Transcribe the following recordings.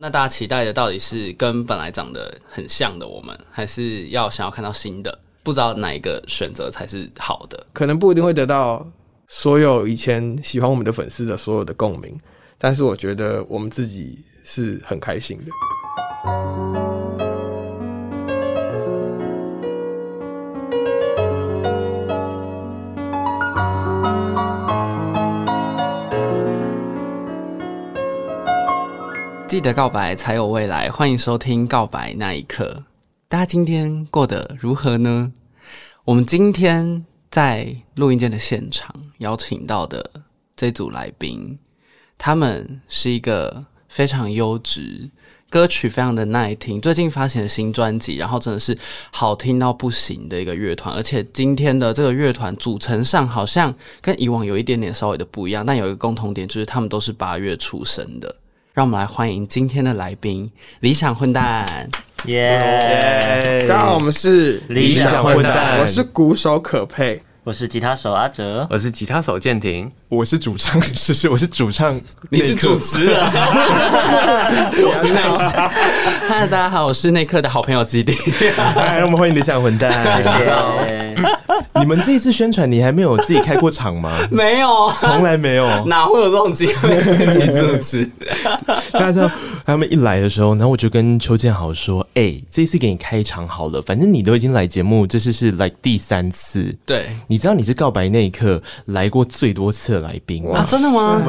那大家期待的到底是跟本来长得很像的我们，还是要想要看到新的？不知道哪一个选择才是好的？可能不一定会得到所有以前喜欢我们的粉丝的所有的共鸣，但是我觉得我们自己是很开心的。记得告白才有未来，欢迎收听《告白那一刻》。大家今天过得如何呢？我们今天在录音间的现场邀请到的这组来宾，他们是一个非常优质、歌曲非常的耐听，最近发行的新专辑，然后真的是好听到不行的一个乐团。而且今天的这个乐团组成上好像跟以往有一点点稍微的不一样，但有一个共同点，就是他们都是八月出生的。让我们来欢迎今天的来宾，理想混蛋，耶！Yeah, 大家好，我们是理想混蛋，我是鼓手可佩。我是吉他手阿哲，我是吉他手建廷，我是主唱是是，我是主唱，你是主持人，我是内克。嗨，大家好，我是内克的好朋友基迪。来，让我们欢迎理想混蛋。谢谢。你们这一次宣传，你还没有自己开过场吗？没有，从来没有。哪会有这种机会自己主持？大家知道他们一来的时候，然后我就跟邱建豪说：“哎、欸，这一次给你开场好了，反正你都已经来节目，这次是来第三次。对，你。”知道你是告白那一刻来过最多次的来宾啊？真的吗？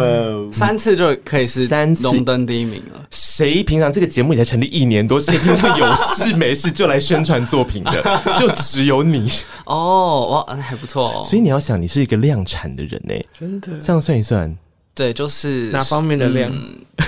三次就可以是三次荣登第一名了。谁平常这个节目也才成立一年多，谁平常有事没事就来宣传作品的？就只有你哦，哇，还不错哦。所以你要想，你是一个量产的人呢，真的。这样算一算，对，就是哪方面的量？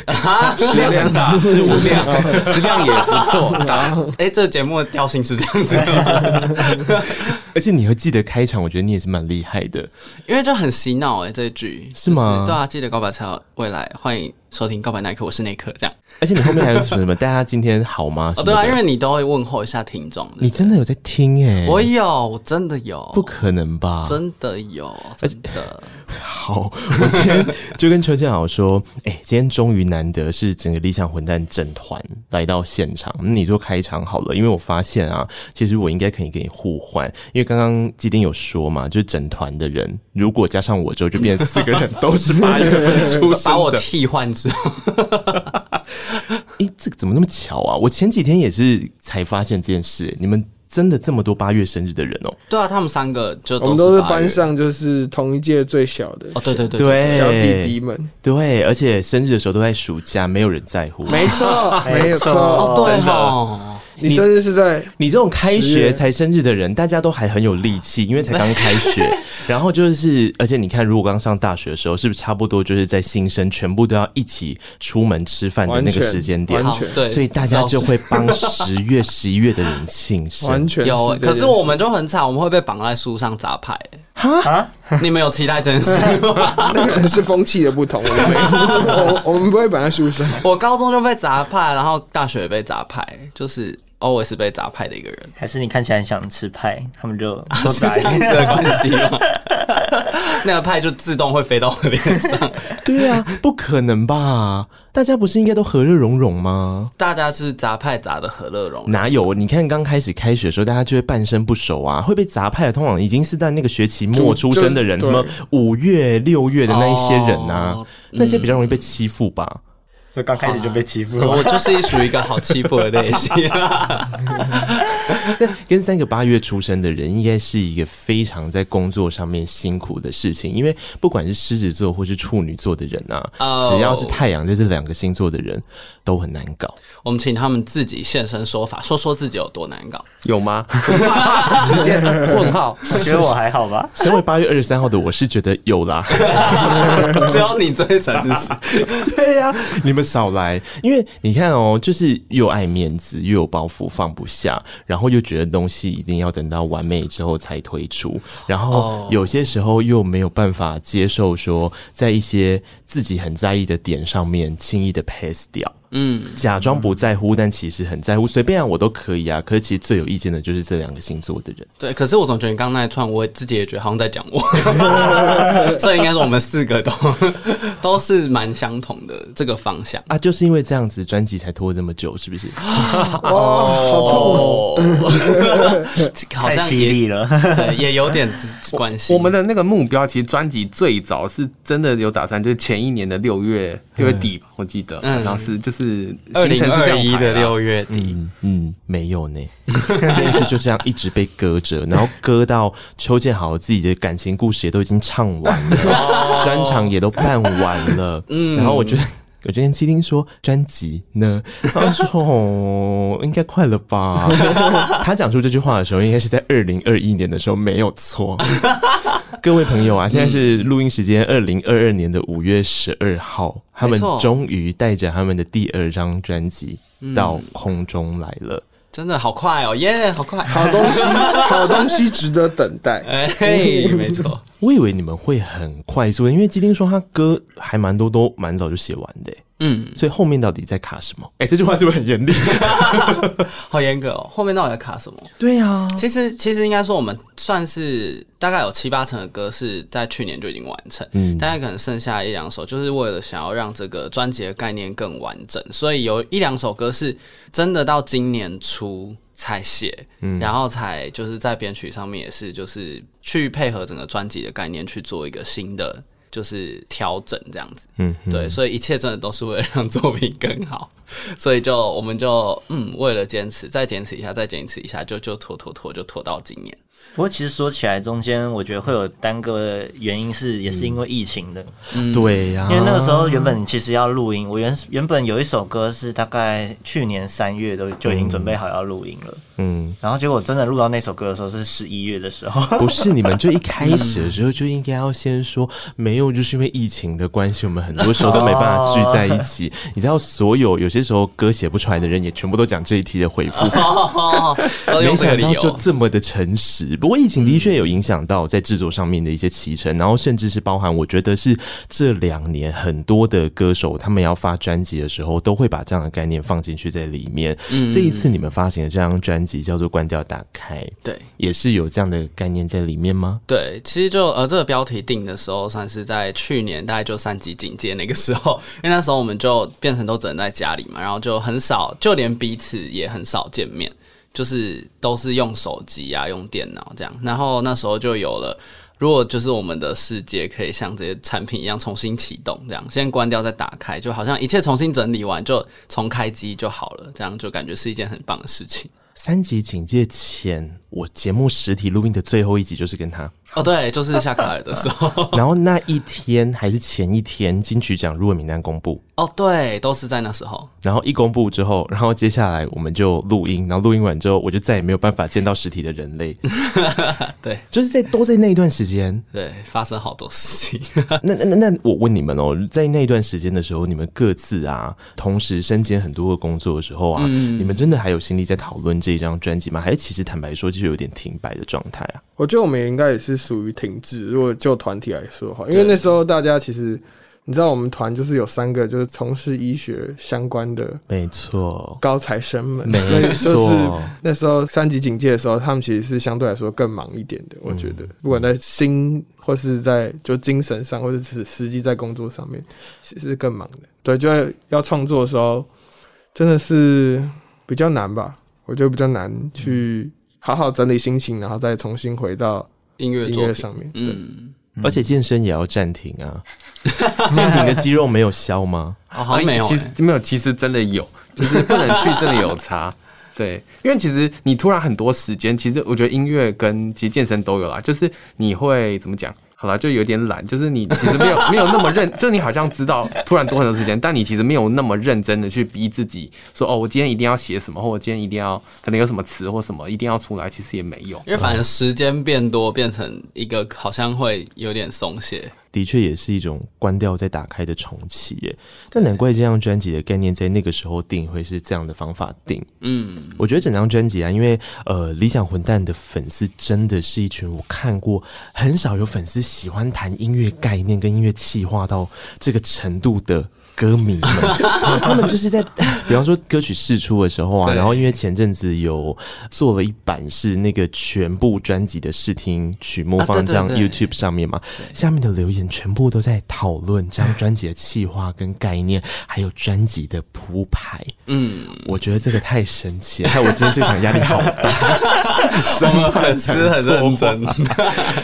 啊，食量大，食量，食量也不错。然 后，哎，这个节目的调性是这样子的。而且你会记得开场，我觉得你也是蛮厉害的，因为就很洗脑哎，这一句是吗？对啊，记得告白才有未来，欢迎收听告白那一刻，我是那一刻，这样。而且你后面还有什么什么？大家今天好吗？哦，对啊，因为你都会问候一下听众。你真的有在听哎？我有，我真的有，不可能吧？真的有，真的。好，我今天 就跟邱建豪说，哎，今天终于难得是整个理想混蛋整团来到现场，你做开场好了，因为我发现啊，其实我应该可以跟你互换，因为刚刚基丁有说嘛，就是整团的人如果加上我之后，就变四个人都是八月份出生的，把我替换之后。哎，这个怎么那么巧啊？我前几天也是才发现这件事。你们真的这么多八月生日的人哦？对啊，他们三个就都我们都是班上就是同一届最小的哦。对对对对，小弟弟们。对，而且生日的时候都在暑假，没有人在乎。没错，没有错。哦，对哦。你生日是在你这种开学才生日的人，大家都还很有力气，因为才刚开学。然后就是，而且你看，如果刚上大学的时候，是不是差不多就是在新生全部都要一起出门吃饭的那个时间点？完全对，所以大家就会帮十月、十一月的人庆生。完全有，可是我们就很惨，我们会被绑在树上砸牌。哈？你们有期待这件事吗？那个是风气的不同，我们，我们不会绑在树上。我高中就被砸派，然后大学也被砸派，就是。Always 被砸派的一个人，还是你看起来很想吃派，他们就 都砸这样子的关系吗？那个派就自动会飞到我脸上。对啊，不可能吧？大家不是应该都和乐融融吗？大家是砸派砸的和乐融融，哪有？你看刚开始开学的时候，大家就会半生不熟啊，会被砸派的通常已经是在那个学期末出生的人，什么五月、六月的那一些人啊，哦、那些比较容易被欺负吧。所以刚开始就被欺负了，我就是属于一个好欺负的类型。跟三个八月出生的人，应该是一个非常在工作上面辛苦的事情，因为不管是狮子座或是处女座的人啊，oh. 只要是太阳在这两个星座的人，都很难搞。我们请他们自己现身说法，说说自己有多难搞，有吗？直接问号，我觉得我还好吧。身为八月二十三号的我是觉得有啦，只要你最诚实。对呀、啊，你们。少来，因为你看哦，就是又爱面子，又有包袱放不下，然后又觉得东西一定要等到完美之后才推出，然后有些时候又没有办法接受说，在一些自己很在意的点上面轻易的 pass 掉。嗯，假装不在乎，但其实很在乎。随便啊，我都可以啊。可是其实最有意见的就是这两个星座的人。对，可是我总觉得你刚刚那一串，我自己也觉得好像在讲我，所以应该是我们四个都 都是蛮相同的这个方向啊。就是因为这样子，专辑才拖这么久，是不是？哦，好痛哦！好像太犀利了，对，也有点关系。我们的那个目标，其实专辑最早是真的有打算，就是前一年的六月六月底吧，我记得，嗯。然后是就是二零二一的六月底，嗯。嗯，没有呢，这件事就这样一直被搁着，然后搁到邱建豪自己的感情故事也都已经唱完了，专场也都办完了，嗯。然后我觉得。我就跟基丁说专辑呢，他说哦，应该快了吧。他讲出这句话的时候，应该是在二零二一年的时候，没有错。各位朋友啊，现在是录音时间，二零二二年的五月十二号，他们终于带着他们的第二张专辑到空中来了。真的好快哦，耶，好快！好东西，好东西值得等待。哎，没错。我以为你们会很快速，因为基丁说他歌还蛮多，都蛮早就写完的。嗯，所以后面到底在卡什么？哎、欸，这句话是不是很严厉？好严格哦。后面到底在卡什么？对啊，其实其实应该说，我们算是大概有七八成的歌是在去年就已经完成，嗯，大概可能剩下一两首，就是为了想要让这个专辑的概念更完整，所以有一两首歌是真的到今年初才写，嗯，然后才就是在编曲上面也是就是去配合整个专辑的概念去做一个新的。就是调整这样子，嗯，对，所以一切真的都是为了让作品更好，所以就我们就嗯，为了坚持，再坚持一下，再坚持一下，就就拖拖拖，就拖到今年。不过其实说起来，中间我觉得会有耽搁的原因是，也是因为疫情的。嗯，对呀，因为那个时候原本其实要录音，我原原本有一首歌是大概去年三月都就已经准备好要录音了。嗯，然后结果真的录到那首歌的时候是十一月的时候。不是，你们就一开始的时候就应该要先说，没有，就是因为疫情的关系，我们很多时候都没办法聚在一起。你知道，所有有些时候歌写不出来的人，也全部都讲这一题的回复。没想到就这么的诚实。不过疫情的确有影响到在制作上面的一些期程，然后甚至是包含，我觉得是这两年很多的歌手他们要发专辑的时候，都会把这样的概念放进去在里面。嗯，这一次你们发行的这张专辑叫做《关掉打开》，对，也是有这样的概念在里面吗？对，其实就呃这个标题定的时候，算是在去年大概就三级警戒那个时候，因为那时候我们就变成都只能在家里嘛，然后就很少，就连彼此也很少见面。就是都是用手机啊，用电脑这样，然后那时候就有了，如果就是我们的世界可以像这些产品一样重新启动，这样先关掉再打开，就好像一切重新整理完就重开机就好了，这样就感觉是一件很棒的事情。三级警戒前，我节目实体录音的最后一集就是跟他。哦，对，就是下卡尔的时候。然后那一天还是前一天，金曲奖入围名单公布。哦，对，都是在那时候。然后一公布之后，然后接下来我们就录音，然后录音完之后，我就再也没有办法见到实体的人类。对，就是在都在那一段时间，对，发生好多事情。那那那那，我问你们哦，在那一段时间的时候，你们各自啊，同时身兼很多个工作的时候啊，嗯、你们真的还有心力在讨论这一张专辑吗？还是其实坦白说，就是有点停摆的状态啊？我觉得我们也应该也是属于停滞。如果就团体来说的话，因为那时候大家其实。你知道我们团就是有三个就是从事医学相关的，没错，高材生们，没错，所以就是那时候三级警戒的时候，他们其实是相对来说更忙一点的。我觉得，不管在心或是在就精神上，或者是实际在工作上面，其实是更忙的。对，就要创作的时候，真的是比较难吧？我觉得比较难去好好整理心情，然后再重新回到音乐音乐上面。嗯。而且健身也要暂停啊！暂停的肌肉没有消吗？哦，好像没有、欸，其实没有，其实真的有，就是不能去，真的有差。对，因为其实你突然很多时间，其实我觉得音乐跟其实健身都有啦，就是你会怎么讲？好了，就有点懒，就是你其实没有 没有那么认，就你好像知道突然多很多时间，但你其实没有那么认真的去逼自己说哦，我今天一定要写什么，或我今天一定要可能有什么词或什么一定要出来，其实也没有，因为反正时间变多，变成一个好像会有点松懈。的确也是一种关掉再打开的重启耶，但难怪这张专辑的概念在那个时候定会是这样的方法定。嗯，我觉得整张专辑啊，因为呃，理想混蛋的粉丝真的是一群我看过很少有粉丝喜欢谈音乐概念跟音乐气化到这个程度的歌迷们，他们就是在，比方说歌曲试出的时候啊，然后因为前阵子有做了一版是那个全部专辑的试听曲目放这样 YouTube 上面嘛，下面的留言全部都在讨论这张专辑的企划跟概念，还有专辑的铺排。嗯，我觉得这个太神奇了，害 我今天这场压力好大，什么粉丝很认真，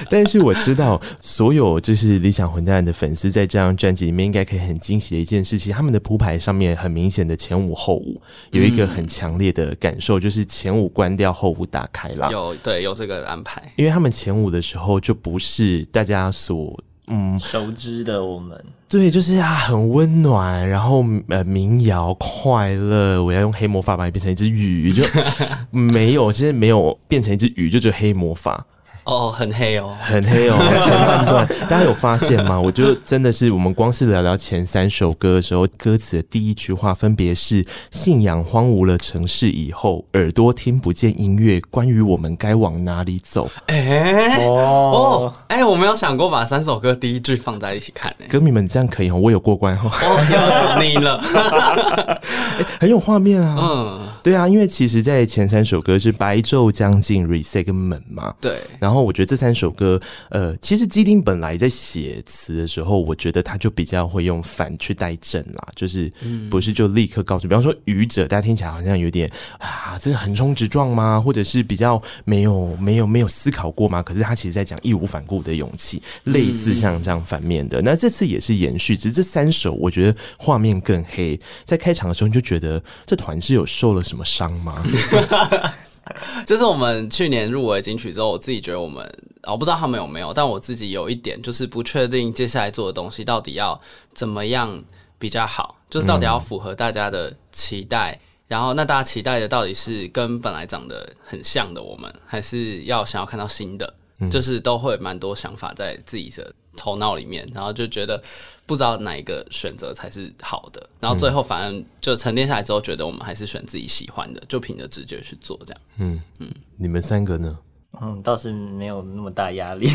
但是我知道所有就是理想混蛋的粉丝在这张专辑里面应该可以很惊喜的一件事情，他们的铺排上面很明显的前五后五有一个很强烈的感受，就是前五关掉，后五打开了。有对有这个安排，因为他们前五的时候就不是大家所嗯熟知的我们，对，就是啊很温暖，然后呃民谣快乐，我要用黑魔法把你变成一只鱼，就 没有，其实没有变成一只鱼，就只有黑魔法。哦，很黑哦，很黑哦。前半段大家有发现吗？我觉得真的是我们光是聊聊前三首歌的时候，歌词的第一句话分别是“信仰荒芜了城市以后，耳朵听不见音乐，关于我们该往哪里走。”哎、欸、哦哎、欸，我没有想过把三首歌第一句放在一起看、欸。歌迷们这样可以哦，我有过关哦。哦，有你了，欸、很有画面啊。嗯，对啊，因为其实，在前三首歌是白昼将近、Reset 跟门嘛。对，然后。我觉得这三首歌，呃，其实基丁本来在写词的时候，我觉得他就比较会用反去带正啦，就是不是就立刻告诉，比方说愚者，大家听起来好像有点啊，这个横冲直撞吗？或者是比较没有没有没有思考过吗？可是他其实在讲义无反顾的勇气，类似像这样反面的。那这次也是延续，只是这三首我觉得画面更黑。在开场的时候你就觉得这团是有受了什么伤吗？就是我们去年入围金曲之后，我自己觉得我们，我不知道他们有没有，但我自己有一点就是不确定接下来做的东西到底要怎么样比较好，就是到底要符合大家的期待，然后那大家期待的到底是跟本来长得很像的我们，还是要想要看到新的，就是都会蛮多想法在自己的头脑里面，然后就觉得。不知道哪一个选择才是好的，然后最后反正就沉淀下来之后，觉得我们还是选自己喜欢的，就凭着直觉去做这样。嗯嗯，你们三个呢？嗯，倒是没有那么大压力，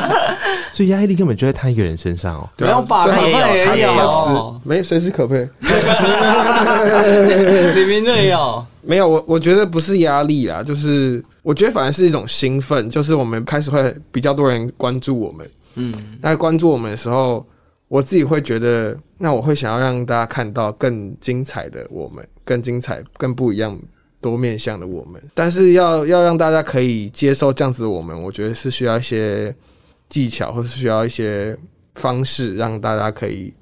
所以压力根本就在他一个人身上哦。没有吧？可配也有，没谁是可配？李明瑞也有，没有。我我觉得不是压力啦，就是我觉得反而是一种兴奋，就是我们开始会比较多人关注我们。嗯，那关注我们的时候。我自己会觉得，那我会想要让大家看到更精彩的我们，更精彩、更不一样、多面向的我们。但是要要让大家可以接受这样子的我们，我觉得是需要一些技巧，或是需要一些方式，让大家可以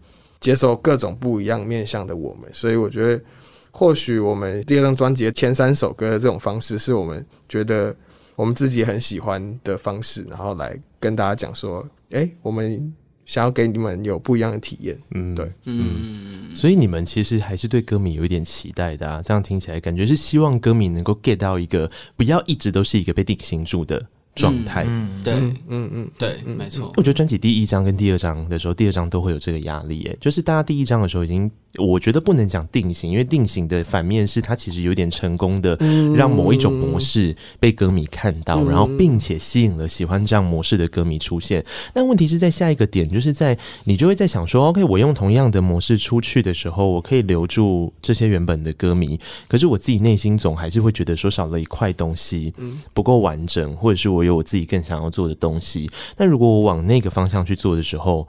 接受各种不一样面向的我们。所以我觉得，或许我们第二张专辑的前三首歌的这种方式，是我们觉得我们自己很喜欢的方式，然后来跟大家讲说，哎、欸，我们。想要给你们有不一样的体验，嗯，对，嗯，所以你们其实还是对歌迷有一点期待的啊。这样听起来，感觉是希望歌迷能够 get 到一个不要一直都是一个被定型住的状态，嗯，对，嗯嗯，对，没错。我觉得专辑第一张跟第二张的时候，第二张都会有这个压力，哎，就是大家第一张的时候已经。我觉得不能讲定型，因为定型的反面是它其实有点成功的，让某一种模式被歌迷看到，然后并且吸引了喜欢这样模式的歌迷出现。但问题是在下一个点，就是在你就会在想说，OK，我用同样的模式出去的时候，我可以留住这些原本的歌迷，可是我自己内心总还是会觉得说少了一块东西，不够完整，或者是我有我自己更想要做的东西。但如果我往那个方向去做的时候，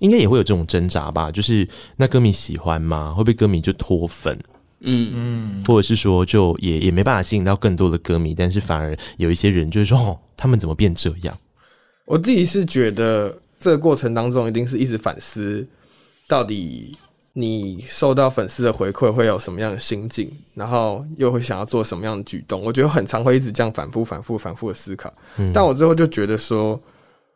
应该也会有这种挣扎吧，就是那歌迷喜欢吗？会不会歌迷就脱粉？嗯嗯，或者是说就也也没办法吸引到更多的歌迷，但是反而有一些人就是说，哦，他们怎么变这样？我自己是觉得这个过程当中一定是一直反思，到底你受到粉丝的回馈会有什么样的心境，然后又会想要做什么样的举动？我觉得很常会一直这样反复、反复、反复的思考。嗯，但我最后就觉得说。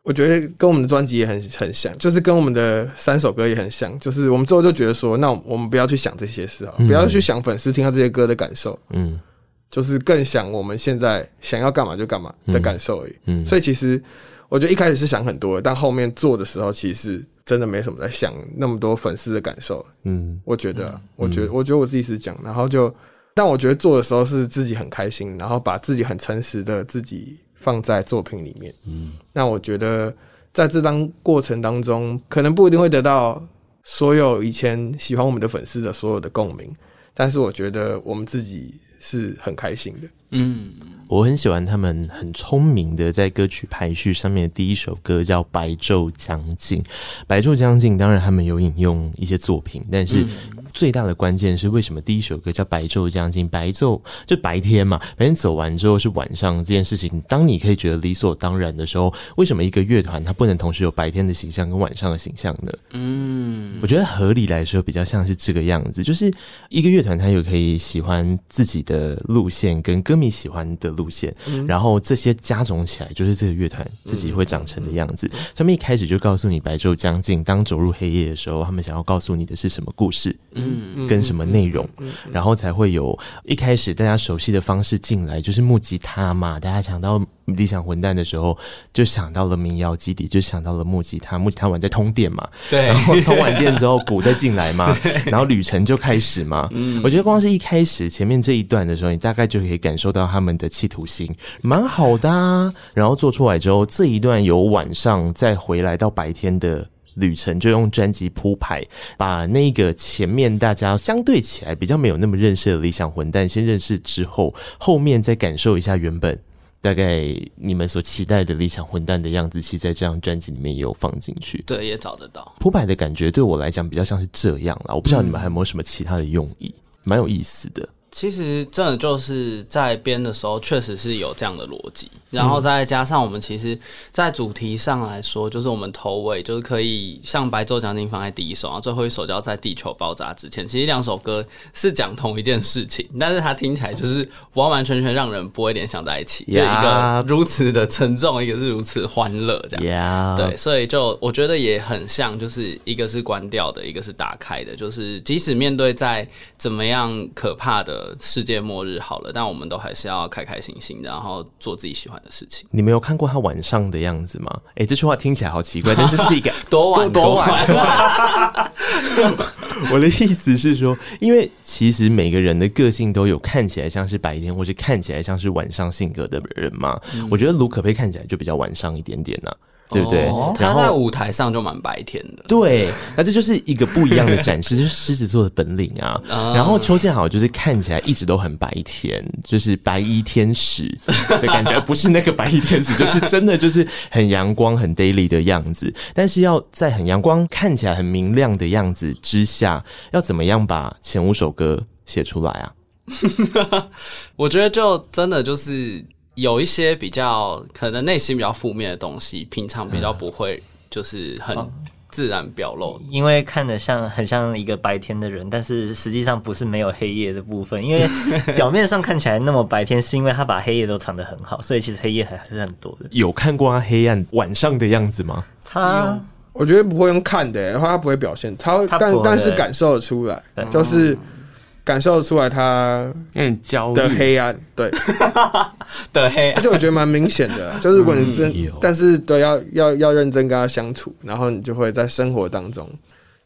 我觉得跟我们的专辑也很很像，就是跟我们的三首歌也很像，就是我们最后就觉得说，那我们不要去想这些事啊，不要去想粉丝听到这些歌的感受，嗯，就是更想我们现在想要干嘛就干嘛的感受而已。嗯，所以其实我觉得一开始是想很多的，但后面做的时候，其实真的没什么在想那么多粉丝的感受。嗯，我觉得，我觉得，我觉得我自己是讲，然后就，但我觉得做的时候是自己很开心，然后把自己很诚实的自己。放在作品里面，嗯，那我觉得在这张过程当中，可能不一定会得到所有以前喜欢我们的粉丝的所有的共鸣，但是我觉得我们自己是很开心的。嗯，我很喜欢他们很聪明的在歌曲排序上面的第一首歌叫《白昼将近》，《白昼将近》当然他们有引用一些作品，但是。最大的关键是为什么第一首歌叫《白昼将近》？白昼就白天嘛，白天走完之后是晚上这件事情。当你可以觉得理所当然的时候，为什么一个乐团它不能同时有白天的形象跟晚上的形象呢？嗯，我觉得合理来说比较像是这个样子，就是一个乐团它有可以喜欢自己的路线跟歌迷喜欢的路线，嗯、然后这些加总起来就是这个乐团自己会长成的样子。他们一开始就告诉你白昼将近，当走入黑夜的时候，他们想要告诉你的是什么故事？嗯，跟什么内容，然后才会有一开始大家熟悉的方式进来，就是木吉他嘛。大家想到理想混蛋的时候，就想到了民谣基底，就想到了木吉他。木吉他完在通电嘛，对，然后通完电之后鼓再进来嘛，然后旅程就开始嘛。嗯，我觉得光是一开始前面这一段的时候，你大概就可以感受到他们的企图心，蛮好的啊。然后做出来之后，这一段由晚上再回来到白天的。旅程就用专辑铺排，把那个前面大家相对起来比较没有那么认识的理想混蛋先认识之后，后面再感受一下原本大概你们所期待的理想混蛋的样子，其实在这张专辑里面也有放进去。对，也找得到铺排的感觉，对我来讲比较像是这样啦。我不知道你们还有没有什么其他的用意，蛮、嗯、有意思的。其实真的就是在编的时候，确实是有这样的逻辑，然后再加上我们其实，在主题上来说，就是我们头尾就是可以像《白昼将近》放在第一首，然后最后一首就要在地球爆炸之前。其实两首歌是讲同一件事情，但是它听起来就是完完全全让人不会联想在一起，就一个如此的沉重，一个是如此欢乐，这样。对，所以就我觉得也很像，就是一个是关掉的，一个是打开的，就是即使面对在怎么样可怕的。世界末日好了，但我们都还是要开开心心，然后做自己喜欢的事情。你没有看过他晚上的样子吗？哎、欸，这句话听起来好奇怪，但是是一个多 晚多晚。我的意思是说，因为其实每个人的个性都有看起来像是白天，或是看起来像是晚上性格的人嘛。嗯、我觉得卢可佩看起来就比较晚上一点点呐、啊。对不对？哦、他在舞台上就蛮白天的。对，那这就是一个不一样的展示，就是狮子座的本领啊。嗯、然后邱建好就是看起来一直都很白天，就是白衣天使 的感觉，不是那个白衣天使，就是真的就是很阳光、很 daily 的样子。但是要在很阳光、看起来很明亮的样子之下，要怎么样把前五首歌写出来啊？我觉得就真的就是。有一些比较可能内心比较负面的东西，平常比较不会就是很自然表露，因为看得像很像一个白天的人，但是实际上不是没有黑夜的部分。因为 表面上看起来那么白天，是因为他把黑夜都藏得很好，所以其实黑夜还是很多的。有看过他黑暗晚上的样子吗？他我觉得不会用看的，然后他不会表现，他会但但是感受得出来，就是。感受出来他嗯焦的黑暗，对。的黑暗，而且我觉得蛮明显的，就是如果你真，但是对要要要认真跟他相处，然后你就会在生活当中，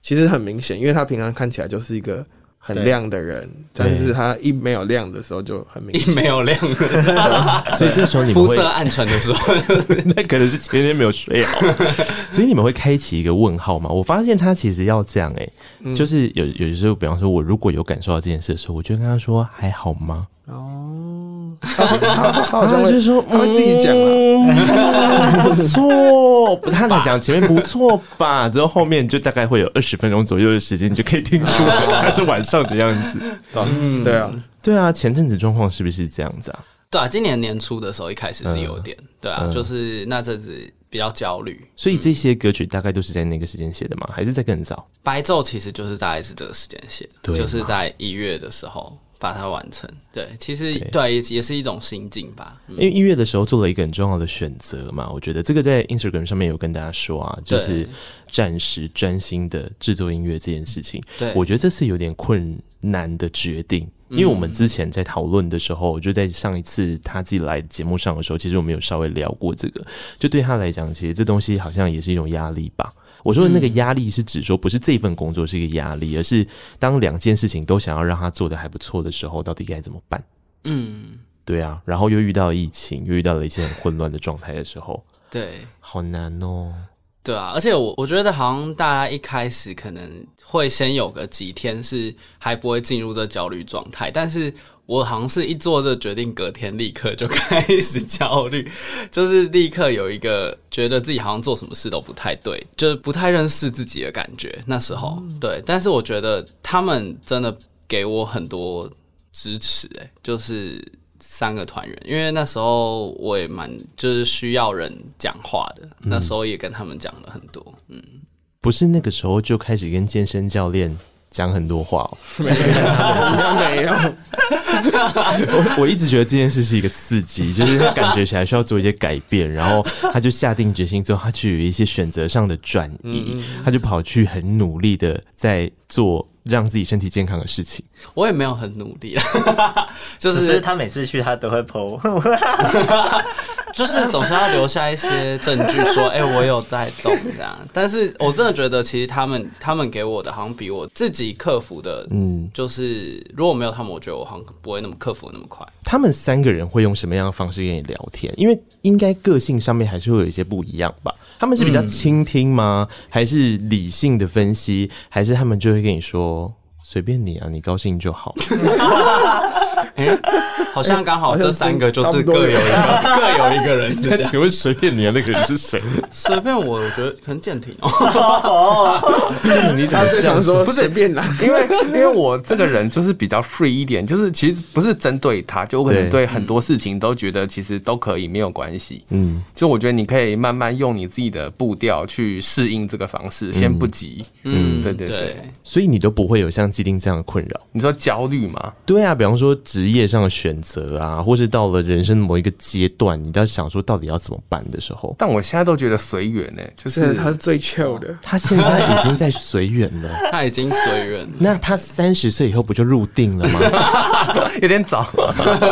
其实很明显，因为他平常看起来就是一个很亮的人，但是他一没有亮的时候就很明显，一没有亮的时候，所以这时候你肤色暗沉的时候，那可能是前天没有睡好，所以你们会开启一个问号吗？我发现他其实要这样哎。就是有有时候，比方说，我如果有感受到这件事的时候，我就跟他说：“还好吗？”哦，他好像 就是说他会自己讲啊，不错，他来讲前面不错吧，之后后面就大概会有二十分钟左右的时间，你就可以听出 他是晚上的样子。嗯，对啊，对啊，前阵子状况是不是这样子啊？对啊，今年年初的时候一开始是有点，对啊，就是那阵子。比较焦虑，所以这些歌曲大概都是在那个时间写的吗？还是在更早？白昼其实就是大概是这个时间写的，就是在一月的时候把它完成。对，其实对也也是一种心境吧。因为一月的时候做了一个很重要的选择嘛，我觉得这个在 Instagram 上面有跟大家说啊，就是暂时专心的制作音乐这件事情。对，我觉得这是有点困难的决定。因为我们之前在讨论的时候，就在上一次他自己来节目上的时候，其实我们有稍微聊过这个。就对他来讲，其实这东西好像也是一种压力吧。我说的那个压力是指说，不是这份工作是一个压力，而是当两件事情都想要让他做的还不错的时候，到底该怎么办？嗯，对啊。然后又遇到了疫情，又遇到了一些很混乱的状态的时候，对，好难哦。对啊，而且我我觉得好像大家一开始可能会先有个几天是还不会进入这焦虑状态，但是我好像是一做这决定，隔天立刻就开始焦虑，就是立刻有一个觉得自己好像做什么事都不太对，就是不太认识自己的感觉。那时候，对，但是我觉得他们真的给我很多支持，哎，就是。三个团员，因为那时候我也蛮就是需要人讲话的，嗯、那时候也跟他们讲了很多。嗯，不是那个时候就开始跟健身教练讲很多话哦、喔，没有。我 我一直觉得这件事是一个刺激，就是他感觉起来需要做一些改变，然后他就下定决心之后，他去有一些选择上的转移，嗯、他就跑去很努力的在做。让自己身体健康的事情，我也没有很努力，就是，是他每次去他都会 po，就是总是要留下一些证据说，哎、欸，我有在动这样。但是我真的觉得，其实他们他们给我的好像比我自己克服的，嗯，就是如果没有他们，我觉得我好像不会那么克服那么快。他们三个人会用什么样的方式跟你聊天？因为应该个性上面还是会有一些不一样吧。他们是比较倾听吗？嗯、还是理性的分析？还是他们就会跟你说随便你啊，你高兴就好。欸、好像刚好这三个就是各有一个各有一个人是这样。请问随便你啊，那个人是谁？随便我，我觉得可能健庭哦。健庭你怎么这样说？不随便啦，因为因为我这个人就是比较 free 一点，就是其实不是针对他，就我可能对很多事情都觉得其实都可以没有关系。嗯，就我觉得你可以慢慢用你自己的步调去适应这个方式，先不急。嗯，对对对，所以你都不会有像既定这样的困扰。你说焦虑吗？对啊，比方说职业上的选择啊，或是到了人生某一个阶段，你都要想说到底要怎么办的时候。但我现在都觉得随缘呢，就是他是最 chill 的，他现在已经在随缘了，他已经随缘。那他三十岁以后不就入定了吗？有点早。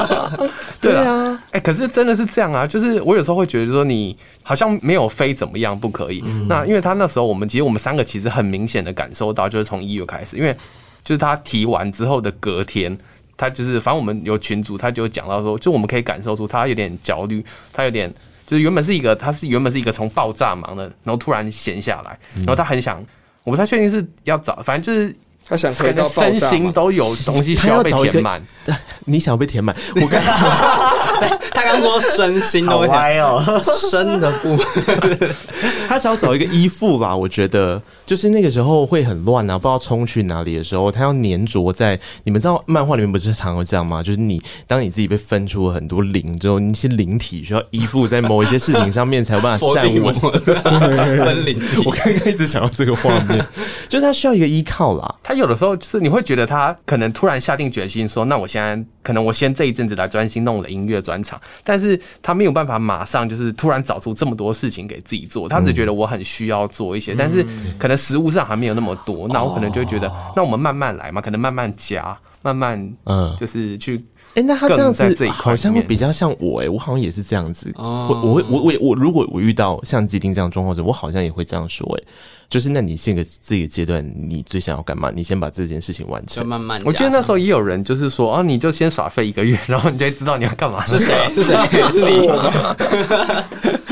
对啊，哎、欸，可是真的是这样啊，就是我有时候会觉得说，你好像没有非怎么样不可以。嗯、那因为他那时候，我们其实我们三个其实很明显的感受到，就是从一月开始，因为就是他提完之后的隔天。他就是，反正我们有群主，他就讲到说，就我们可以感受出他有点焦虑，他有点就是原本是一个，他是原本是一个从爆炸忙的，然后突然闲下来，然后他很想，我不太确定是要找，反正就是他想可能身心都有东西需要被填满，你想要被填满，我刚才他刚说身心都会填满，身的部分，他想要找一个依附吧，我觉得。就是那个时候会很乱啊，不知道冲去哪里的时候，他要黏着在。你们知道漫画里面不是常会这样吗？就是你当你自己被分出了很多灵之后，那些灵体需要依附在某一些事情上面才有办法站稳。分灵，我刚刚一直想到这个画面，就是他需要一个依靠啦。他有的时候就是你会觉得他可能突然下定决心说，那我现在可能我先这一阵子来专心弄我的音乐专场，但是他没有办法马上就是突然找出这么多事情给自己做，他只觉得我很需要做一些，但是可能。实物上还没有那么多，那我可能就会觉得，那我们慢慢来嘛，可能慢慢加，慢慢嗯，就是去。哎，那他这样子好像会比较像我哎，我好像也是这样子。我我会我我我如果我遇到像基丁这样状况时，我好像也会这样说哎，就是那你现在这个阶段，你最想要干嘛？你先把这件事情完成，慢慢。我记得那时候也有人就是说，哦，你就先耍废一个月，然后你就会知道你要干嘛。是谁？是谁？是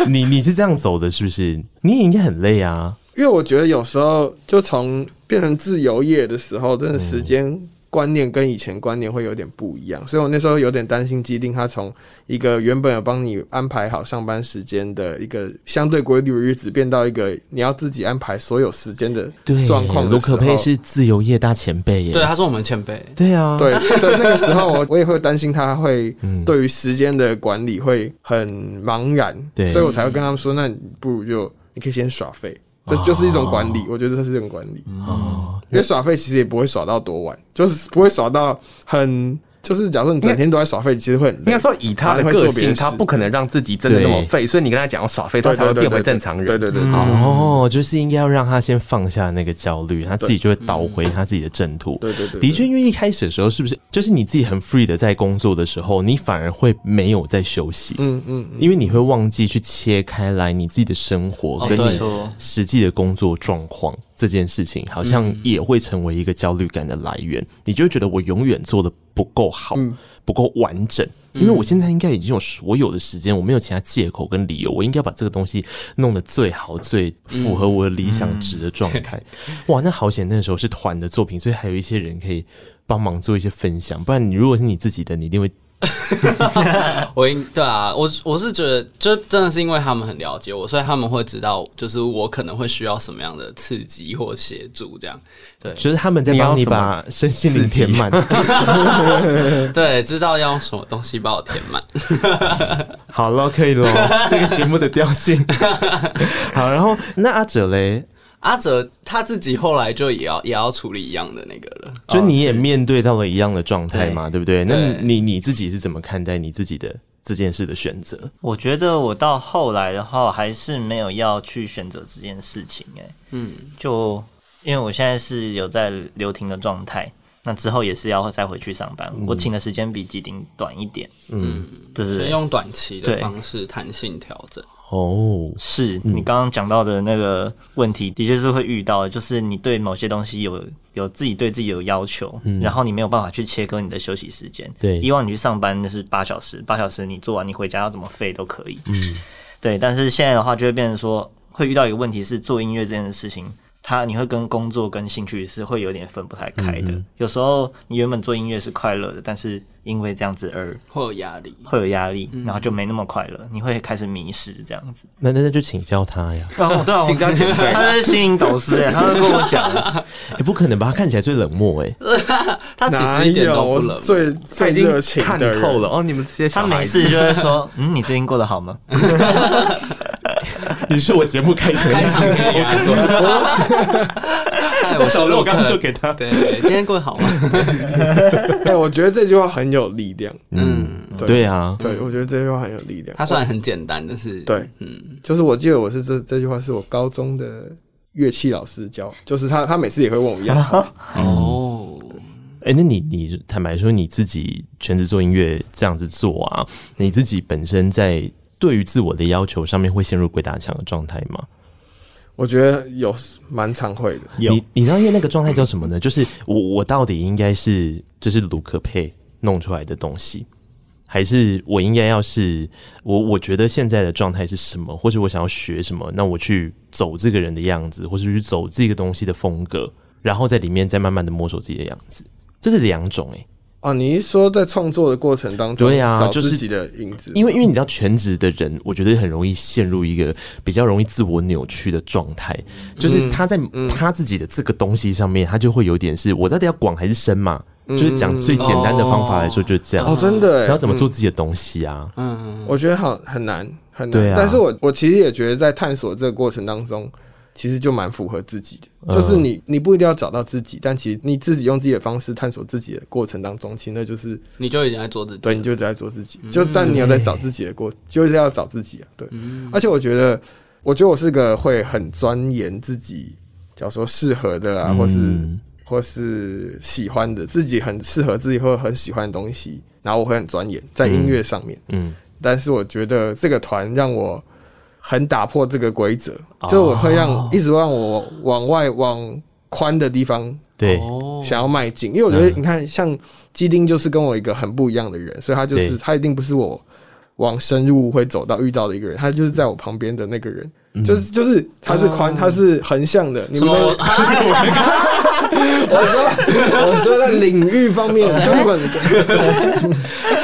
你？你你是这样走的，是不是？你也应该很累啊。因为我觉得有时候就从变成自由业的时候，真的时间观念跟以前观念会有点不一样，所以我那时候有点担心基丁他从一个原本有帮你安排好上班时间的一个相对规律的日子，变到一个你要自己安排所有时间的 状况。卢可佩是自由业大前辈耶，对，他是我们前辈，对啊，对 对，那个时候我我也会担心他会对于时间的管理会很茫然，对，所以我才会跟他们说，那你不如就你可以先耍废。这就是一种管理，我觉得这是一种管理。哦，因为耍废其实也不会耍到多晚，就是不会耍到很。就是假如说你整天都在耍废，其实会很累。应该说以他的个性，他不可能让自己真的那么废，所以你跟他讲要耍废，他才会变回正常人。对对对。哦，就是应该要让他先放下那个焦虑，他自己就会倒回他自己的正途。对对对。的确，因为一开始的时候，是不是就是你自己很 free 的在工作的时候，你反而会没有在休息。嗯嗯。因为你会忘记去切开来你自己的生活跟你实际的工作状况。这件事情好像也会成为一个焦虑感的来源，嗯、你就会觉得我永远做的不够好，嗯、不够完整，因为我现在应该已经有所有的时间，我没有其他借口跟理由，我应该把这个东西弄得最好、最符合我的理想值的状态。哇，那好险，那时候是团的作品，所以还有一些人可以帮忙做一些分享，不然你如果是你自己的，你一定会。我应对啊，我我是觉得，就真的是因为他们很了解我，所以他们会知道，就是我可能会需要什么样的刺激或协助，这样。对，就是他们在帮你把身心灵填满。对，知道要用什么东西把我填满。好了，可以了，这个节目的调性。好，然后那阿哲嘞？阿哲他自己后来就也要也要处理一样的那个了，就你也面对到了一样的状态嘛，对不对？那你你自己是怎么看待你自己的这件事的选择？我觉得我到后来的话，还是没有要去选择这件事情。哎，嗯，就因为我现在是有在留停的状态，那之后也是要再回去上班。我请的时间比基丁短一点，嗯，就是用短期的方式弹性调整。哦，是你刚刚讲到的那个问题，的确是会遇到的，就是你对某些东西有有自己对自己有要求，嗯，然后你没有办法去切割你的休息时间。对，以往你去上班那是八小时，八小时你做完，你回家要怎么废都可以。嗯，对，但是现在的话就会变成说，会遇到一个问题是做音乐这件事情。他你会跟工作跟兴趣是会有点分不太开的。嗯、有时候你原本做音乐是快乐的，但是因为这样子而会有压力，会有压力，然后就没那么快乐，你会开始迷失这样子。那那那就请教他呀。哦，对啊，请教请教，他是心灵导师哎，他会跟我讲。哎、欸，不可能吧？他看起来最冷漠哎。他其实一点都不冷，最最热情看透了哦。你们这些他每次就会说，嗯，你最近过得好吗？你是我节目开场开场给你做，我收了，我刚刚就给他。对，今天过得好吗？哎，我觉得这句话很有力量。嗯，对啊，对，我觉得这句话很有力量。它虽然很简单，但是对，嗯，就是我记得我是这这句话是我高中的乐器老师教，就是他他每次也会问我一样。哦，哎，那你你坦白说你自己全职做音乐这样子做啊，你自己本身在。对于自我的要求上面会陷入鬼打墙的状态吗？我觉得有蛮常会的。你你知道因为那个状态叫什么呢？就是我我到底应该是这是卢可佩弄出来的东西，还是我应该要是我我觉得现在的状态是什么，或者我想要学什么，那我去走这个人的样子，或者去走这个东西的风格，然后在里面再慢慢的摸索自己的样子，这是两种诶、欸。哦，你一说在创作的过程当中，对啊，找自己的影子，因为因为你知道全职的人，我觉得很容易陷入一个比较容易自我扭曲的状态，就是他在他自己的这个东西上面，他就会有点是我到底要广还是深嘛？就是讲最简单的方法来说，就是这样。哦，真的，然后怎么做自己的东西啊？嗯，我觉得好很难很难，对啊。但是我我其实也觉得在探索这个过程当中。其实就蛮符合自己的，就是你你不一定要找到自己，但其实你自己用自己的方式探索自己的过程当中，其实那就是你就已经在做自己，对，你就在做自己。就但你有在找自己的过，就是要找自己啊，对。而且我觉得，我觉得我是个会很钻研自己，假如说适合的啊，或是或是喜欢的，自己很适合自己或很喜欢的东西，然后我会很钻研在音乐上面。嗯，但是我觉得这个团让我。很打破这个规则，就我会让一直让我往外往宽的地方对。想要迈进，因为我觉得你看，像基丁就是跟我一个很不一样的人，所以他就是他一定不是我往深入会走到遇到的一个人，他就是在我旁边的那个人，就是就是他是宽，他是横向的，你们。我说，我说在领域方面，就不管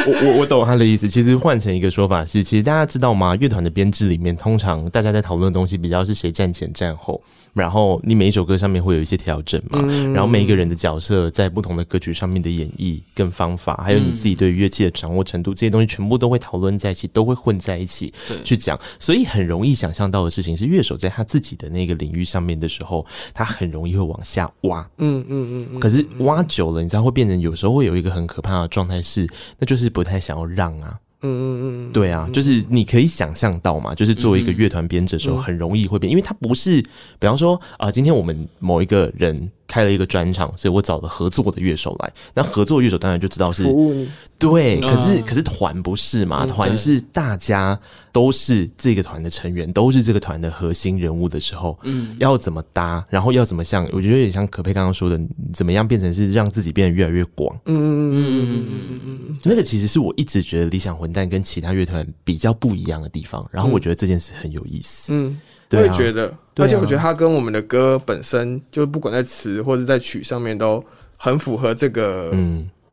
我我我懂他的意思。其实换成一个说法是，其实大家知道吗？乐团的编制里面，通常大家在讨论的东西比较是谁站前站后。然后你每一首歌上面会有一些调整嘛，嗯、然后每一个人的角色在不同的歌曲上面的演绎跟方法，还有你自己对乐器的掌握程度，嗯、这些东西全部都会讨论在一起，都会混在一起去讲。所以很容易想象到的事情是，乐手在他自己的那个领域上面的时候，他很容易会往下挖。嗯嗯嗯。可是挖久了，你知道会变成有时候会有一个很可怕的状态是，那就是不太想要让啊。嗯嗯嗯，对啊，就是你可以想象到嘛，就是作为一个乐团编者的时候，很容易会变，因为他不是，比方说啊，今天我们某一个人开了一个专场，所以我找了合作的乐手来。那合作乐手当然就知道是服务你，对。嗯、可是可是团不是嘛？团、嗯、是大家都是这个团的成员，都是这个团的核心人物的时候，嗯，要怎么搭，然后要怎么像，我觉得有点像可佩刚刚说的，怎么样变成是让自己变得越来越广。嗯嗯嗯嗯嗯嗯嗯。那个其实是我一直觉得理想混蛋跟其他乐团比较不一样的地方，然后我觉得这件事很有意思。嗯。我也觉得，而且我觉得他跟我们的歌本身，就不管在词或者在曲上面，都很符合这个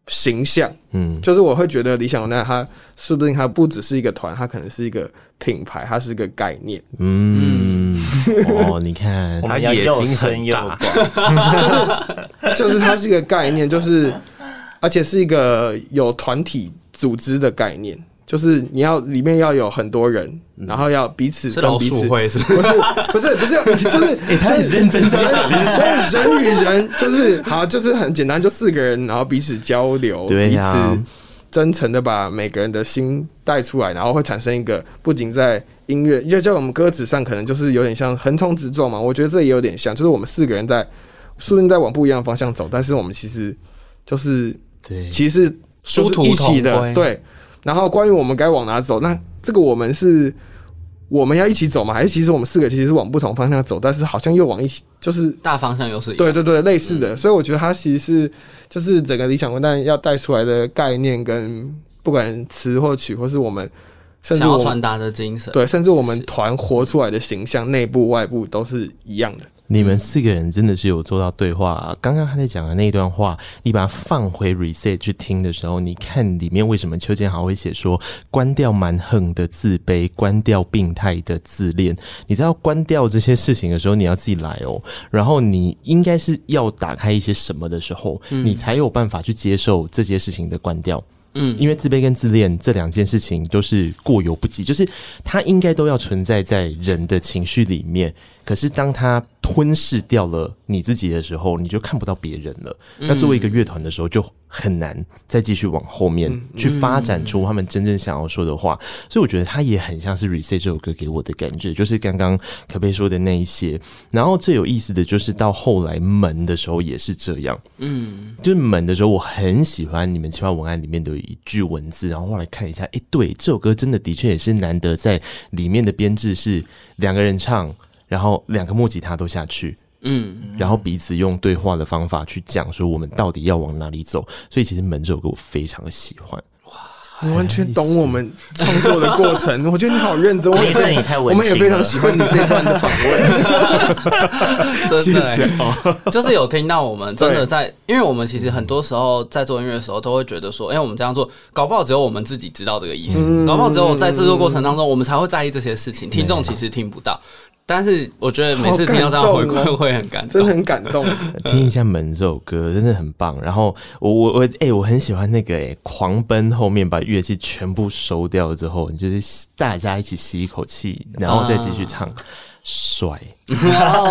形象。嗯，就是我会觉得理想混蛋，它说不定它不只是一个团，它可能是一个品牌，它是一个概念。嗯，哦，你看，他野心很大，就是就是它是一个概念，就是而且是一个有团体组织的概念。就是你要里面要有很多人，然后要彼此跟彼此，会是不是？不是 不是就是 他很认真在讲，就是人与人，就是好，就是很简单，就四个人，然后彼此交流，彼此真诚的把每个人的心带出来，然后会产生一个不仅在音乐，就在我们歌词上可能就是有点像横冲直撞嘛。我觉得这也有点像，就是我们四个人在，说不定在往不一样的方向走，但是我们其实就是对，其实是殊途一起的，对。然后关于我们该往哪走，那这个我们是我们要一起走吗？还是其实我们四个其实是往不同方向走，但是好像又往一起，就是大方向又是一。对对对，类似的。嗯、所以我觉得它其实是就是整个理想混蛋要带出来的概念，跟不管词或曲，或是我们甚至想要传达的精神，对，甚至我们团活出来的形象，内部外部都是一样的。你们四个人真的是有做到对话啊。刚刚他在讲的那一段话，你把它放回 reset 去听的时候，你看里面为什么邱建豪会写说关掉蛮横的自卑，关掉病态的自恋。你知道关掉这些事情的时候，你要自己来哦。然后你应该是要打开一些什么的时候，你才有办法去接受这些事情的关掉。嗯，因为自卑跟自恋这两件事情都是过犹不及，就是它应该都要存在在人的情绪里面。可是当它吞噬掉了你自己的时候，你就看不到别人了。那作为一个乐团的时候，就很难再继续往后面去发展出他们真正想要说的话。所以我觉得它也很像是《Reset》这首歌给我的感觉，就是刚刚可贝说的那一些。然后最有意思的就是到后来门的时候也是这样。嗯，就是门的时候，我很喜欢你们企划文案里面的一句文字，然后后来看一下，哎，对，这首歌真的的确也是难得在里面的编制是两个人唱。然后两个木吉他都下去，嗯，然后彼此用对话的方法去讲说我们到底要往哪里走，所以其实门这首歌我非常的喜欢。你完全懂我们创作的过程，我觉得你好认真。我也是你太文我们也非常喜欢你这段的访问。真的、欸，就是有听到我们真的在，因为我们其实很多时候在做音乐的时候，都会觉得说，哎、欸，我们这样做，搞不好只有我们自己知道这个意思，嗯、搞不好只有在制作过程当中，我们才会在意这些事情，听众其实听不到。但是我觉得每次听到这样回馈会很感动，真的很感动。听一下《门》这首歌真的很棒。然后我我我哎，我很喜欢那个哎，狂奔后面把乐器全部收掉之后，你就是大家一起吸一口气，然后再继续唱，帅，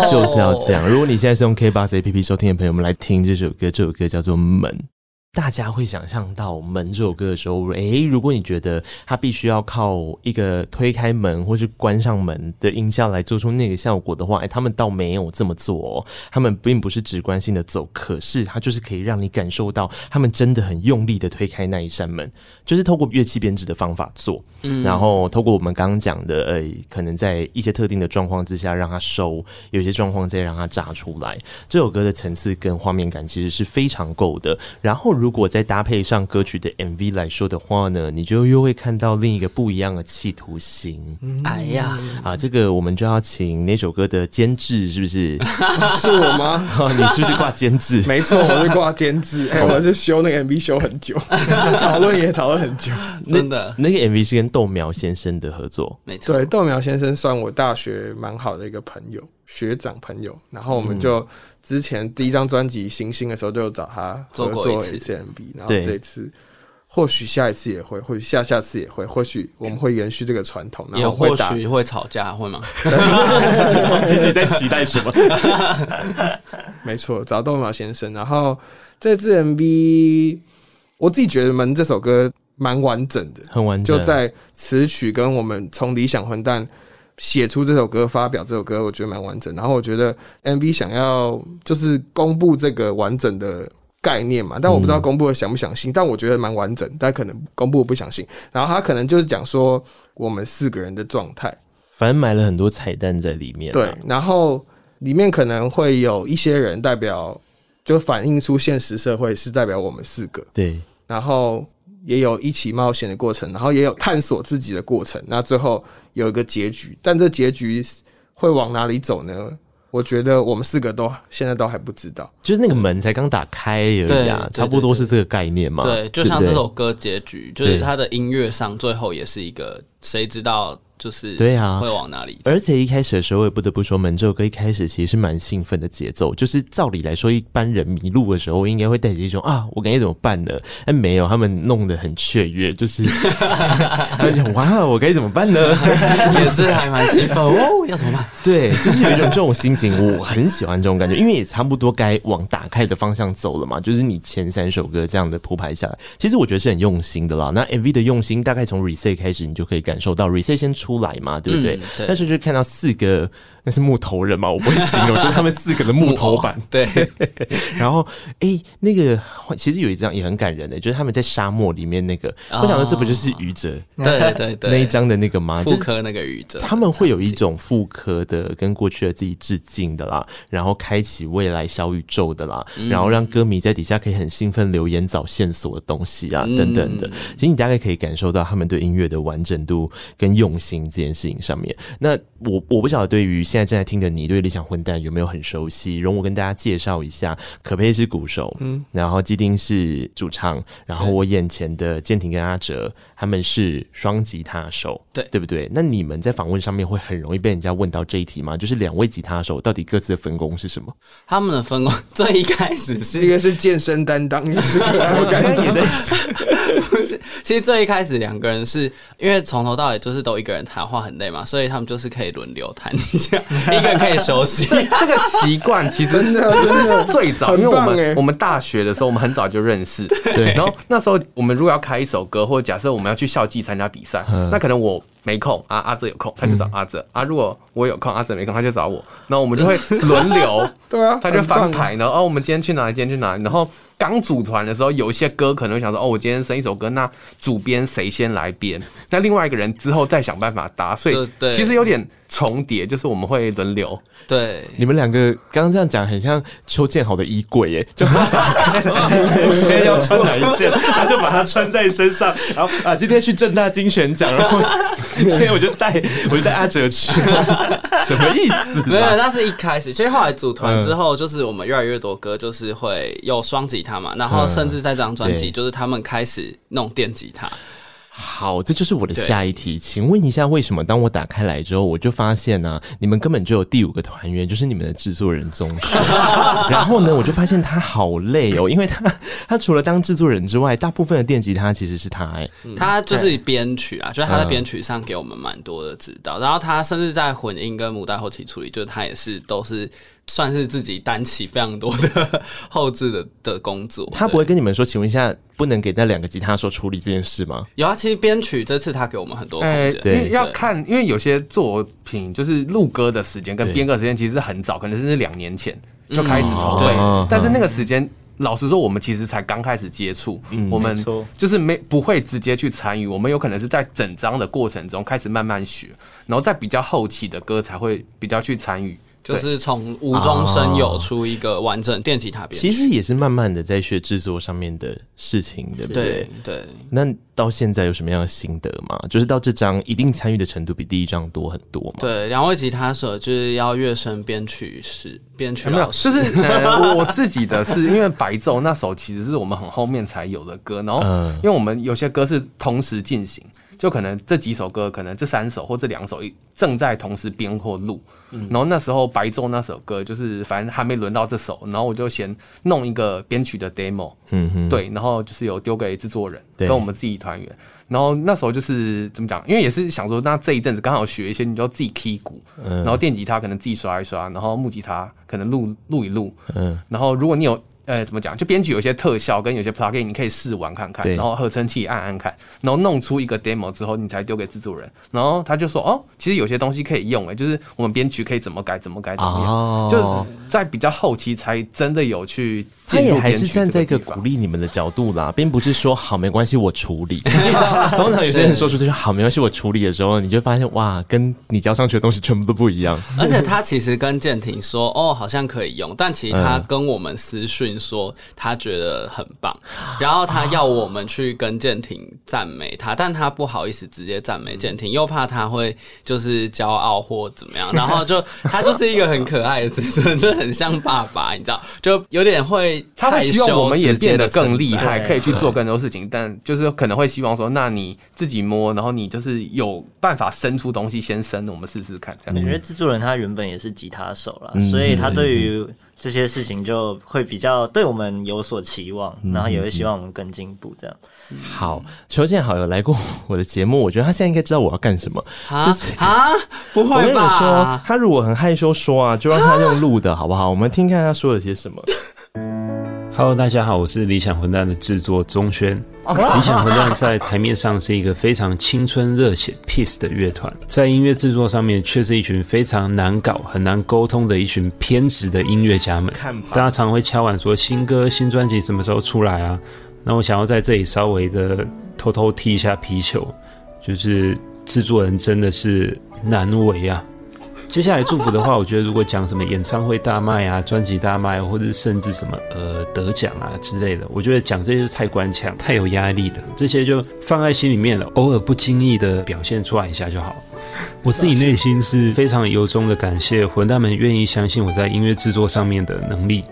就是要这样。如果你现在是用 KKBOX APP 收听的朋友们来听这首歌，这首歌叫做《门》。大家会想象到门这首歌的时候，诶，如果你觉得他必须要靠一个推开门或是关上门的音效来做出那个效果的话，诶，他们倒没有这么做哦。他们并不是直观性的走，可是他就是可以让你感受到他们真的很用力的推开那一扇门，就是透过乐器编制的方法做，嗯，然后透过我们刚刚讲的，呃，可能在一些特定的状况之下让它收，有些状况再让它炸出来。这首歌的层次跟画面感其实是非常够的。然后如如果再搭配上歌曲的 MV 来说的话呢，你就又会看到另一个不一样的企图心。哎呀，啊，这个我们就要请那首歌的监制，是不是？是我吗？你是不是挂监制？没错，我是挂监制。哎、欸，我是修那个 MV 修很久，讨论也讨论很久。真的，那，那个 MV 是跟豆苗先生的合作。没错，对，豆苗先生算我大学蛮好的一个朋友，学长朋友。然后我们就。嗯之前第一张专辑《行星》的时候，就有找他合作一次 MV，然后这次或许下一次也会，或许下下次也会，或许我们会延续这个传统，然后或许会吵架，会吗？你在期待什么？没错，找豆苗先生。然后这次 MV，我自己觉得《门》这首歌蛮完整的，很完整，就在词曲跟我们从理想混蛋写出这首歌，发表这首歌，我觉得蛮完整。然后我觉得 MV 想要就是公布这个完整的概念嘛，但我不知道公布的详不详细，但我觉得蛮完整，但可能公布的不详细。然后他可能就是讲说我们四个人的状态，反正买了很多彩蛋在里面。对，然后里面可能会有一些人代表，就反映出现实社会是代表我们四个。对，然后也有一起冒险的过程，然后也有探索自己的过程。那最后。有一个结局，但这结局会往哪里走呢？我觉得我们四个都现在都还不知道，就是那个门才刚打开而已啊，差不多是这个概念嘛。对，就像这首歌结局，就是它的音乐上最后也是一个，谁知道？就是对啊，会往哪里？而且一开始的时候，我也不得不说，门这首歌一开始其实是蛮兴奋的节奏。就是照理来说，一般人迷路的时候，应该会带着一种啊，我该怎么办呢？但没有，他们弄得很雀跃，就是哇，我该怎么办呢？也是还蛮兴奋哦，要怎么办？对，就是有一种这种心情，我很喜欢这种感觉，因为也差不多该往打开的方向走了嘛。就是你前三首歌这样的铺排下来，其实我觉得是很用心的啦。那 MV 的用心，大概从 Reset 开始，你就可以感受到 Reset 先出。出来嘛，对不对？嗯、对，但是就看到四个，那是木头人嘛，我不会形容，就是他们四个的木头板。对，然后哎、欸，那个其实有一张也很感人的，就是他们在沙漠里面那个，哦、我想说这不就是愚者？对对对，那一张的那个吗？复刻那个愚者，他们会有一种复刻的，跟过去的自己致敬的啦，然后开启未来小宇宙的啦，嗯、然后让歌迷在底下可以很兴奋留言找线索的东西啊，等等的。其实你大概可以感受到他们对音乐的完整度跟用心。这件事情上面，那我我不晓得对于现在正在听的你，对理想混蛋有没有很熟悉？容我跟大家介绍一下，可佩是鼓手，嗯，然后基丁是主唱，然后我眼前的建廷跟阿哲他们是双吉他手，对对不对？那你们在访问上面会很容易被人家问到这一题吗？就是两位吉他手到底各自的分工是什么？他们的分工 最一开始是一个是健身担当，一个是我刚刚也在想，不是，其实最一开始两个人是因为从头到尾就是都一个人弹。讲话很累嘛，所以他们就是可以轮流谈一下，一个人可以休息。这这个习惯其实真的就是最早，因为我们我们大学的时候，我们很早就认识。对，然后那时候我们如果要开一首歌，或者假设我们要去校际参加比赛，那可能我没空啊，阿哲有空，他就找阿哲啊。如果我有空，阿哲没空，他就找我。然后我们就会轮流，对啊，他就翻牌，然后哦，我们今天去哪里？今天去哪里？然后。刚组团的时候，有一些歌可能会想说：“哦，我今天生一首歌，那主编谁先来编？那另外一个人之后再想办法搭。”所以其实有点重叠，就是我们会轮流。对，你们两个刚刚这样讲，很像邱建豪的衣柜耶，就 我今天要穿哪一件，他就把它穿在身上。然后啊，今天去正大金选奖，然后 今天我就带我就带阿哲去，什么意思？没有，那是一开始。其实后来组团之后，就是我们越来越多歌，就是会有双吉他嘛，然后甚至在这张专辑，就是他们开始弄电吉他。好，这就是我的下一题，请问一下，为什么当我打开来之后，我就发现呢、啊，你们根本就有第五个团员，就是你们的制作人宗旭。然后呢，我就发现他好累哦，因为他 他除了当制作人之外，大部分的电吉他其实是他哎，他就是编曲啊，就是他在编曲上给我们蛮多的指导，然后他甚至在混音跟母带后期处理，就是他也是都是。算是自己担起非常多的 后置的的工作。他不会跟你们说，请问一下，不能给那两个吉他手处理这件事吗？有啊，其实编曲这次他给我们很多空间。欸，对，要看，因为有些作品就是录歌的时间跟编歌时间其实很早，可能甚至两年前就开始筹备。对，但是那个时间，老实说，我们其实才刚开始接触，嗯，我们就是没不会直接去参与，我们有可能是在整张的过程中开始慢慢学，然后在比较后期的歌才会比较去参与。就是从无中生有出一个完整电吉他编曲，其实也是慢慢的在学制作上面的事情，对不对？对对。那到现在有什么样的心得吗？就是到这张一定参与的程度比第一张多很多吗？对，两位吉他手就是要乐声编曲是，编曲老师。没有，就是、呃、我自己的是因为白昼那首其实是我们很后面才有的歌，然后因为我们有些歌是同时进行。就可能这几首歌，可能这三首或这两首正在同时编或录，然后那时候白昼那首歌就是反正还没轮到这首，然后我就先弄一个编曲的 demo，嗯哼，对，然后就是有丢给制作人跟我们自己团员，然后那时候就是怎么讲，因为也是想说，那这一阵子刚好学一些，你就自己 key 鼓，然后电吉他可能自己刷一刷，然后木吉他可能录录一录，嗯，然后如果你有。呃怎么讲，就编剧有些特效跟有些 plugin 你可以试玩看看，然后合成器按按看，然后弄出一个 demo 之后，你才丢给制作人，然后他就说哦，其实有些东西可以用诶，就是我们编曲可以怎么改怎么改怎么样，哦、就在比较后期才真的有去。他也还是站在一个鼓励你们的角度啦，并不是说好没关系我处理。通常有些人说出这句好没关系我处理的时候，你就发现哇，跟你交上去的东西全部都不一样。而且他其实跟建廷说哦，好像可以用，但其实他跟我们私讯说他觉得很棒，然后他要我们去跟建廷赞美他，但他不好意思直接赞美建廷，又怕他会就是骄傲或怎么样，然后就他就是一个很可爱的自尊，就很像爸爸，你知道，就有点会。他会希望我们也变得更厉害，可以去做更多事情，但就是可能会希望说，那你自己摸，然后你就是有办法伸出东西，先生，我们试试看。这样，因为制作人他原本也是吉他手啦，所以他对于这些事情就会比较对我们有所期望，然后也会希望我们更进步。这样。好，邱建好有来过我的节目，我觉得他现在应该知道我要干什么。就是啊，不会吧？我跟你说，他如果很害羞说啊，就让他用录的好不好？我们听看他说了些什么。Hello，大家好，我是理想混蛋的制作宗轩。理想混蛋在台面上是一个非常青春热血 peace 的乐团，在音乐制作上面却是一群非常难搞、很难沟通的一群偏执的音乐家们。大家常会敲碗说新歌、新专辑什么时候出来啊？那我想要在这里稍微的偷偷踢一下皮球，就是制作人真的是难为啊。接下来祝福的话，我觉得如果讲什么演唱会大卖啊、专辑大卖，或者是甚至什么呃得奖啊之类的，我觉得讲这些就太官腔、太有压力了。这些就放在心里面了，偶尔不经意的表现出来一下就好。我自己内心是非常由衷的感谢混蛋们愿意相信我在音乐制作上面的能力。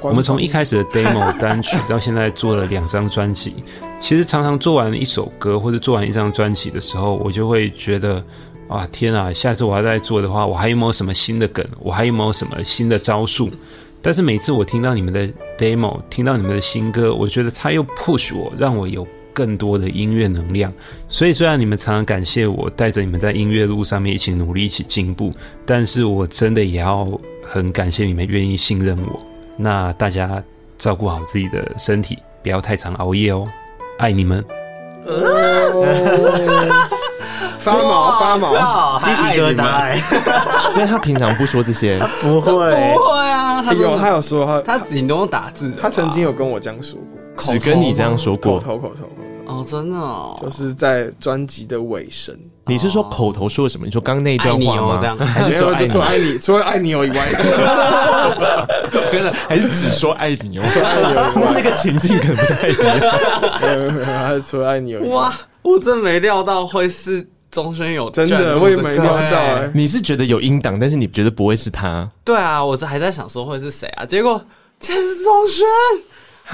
我们从一开始的 demo 单曲到现在做了两张专辑，其实常常做完一首歌或者做完一张专辑的时候，我就会觉得。啊天啊！下次我要再做的话，我还有没有什么新的梗？我还有没有什么新的招数？但是每次我听到你们的 demo，听到你们的新歌，我觉得他又 push 我，让我有更多的音乐能量。所以虽然你们常常感谢我，带着你们在音乐路上面一起努力，一起进步，但是我真的也要很感谢你们愿意信任我。那大家照顾好自己的身体，不要太常熬夜哦，爱你们。发毛发毛，鸡皮疙瘩。所以他平常不说这些，不会，不会啊。他有，他有说他，他顶多用打字。他曾经有跟我这样说过，只跟你这样说过，口头口头。哦，真的哦，就是在专辑的尾声。你是说口头说什么？你说刚刚那一段话吗？还是说就说爱你，除了爱你有以外，真 的还是只说爱你哦？那个情境可能不太一样。还是除了爱你有哇，我真没料到会是。宗轩有真的，我也没料到哎。你是觉得有音档，但是你觉得不会是他？对啊，我这还在想说会是谁啊？结果竟然是宗轩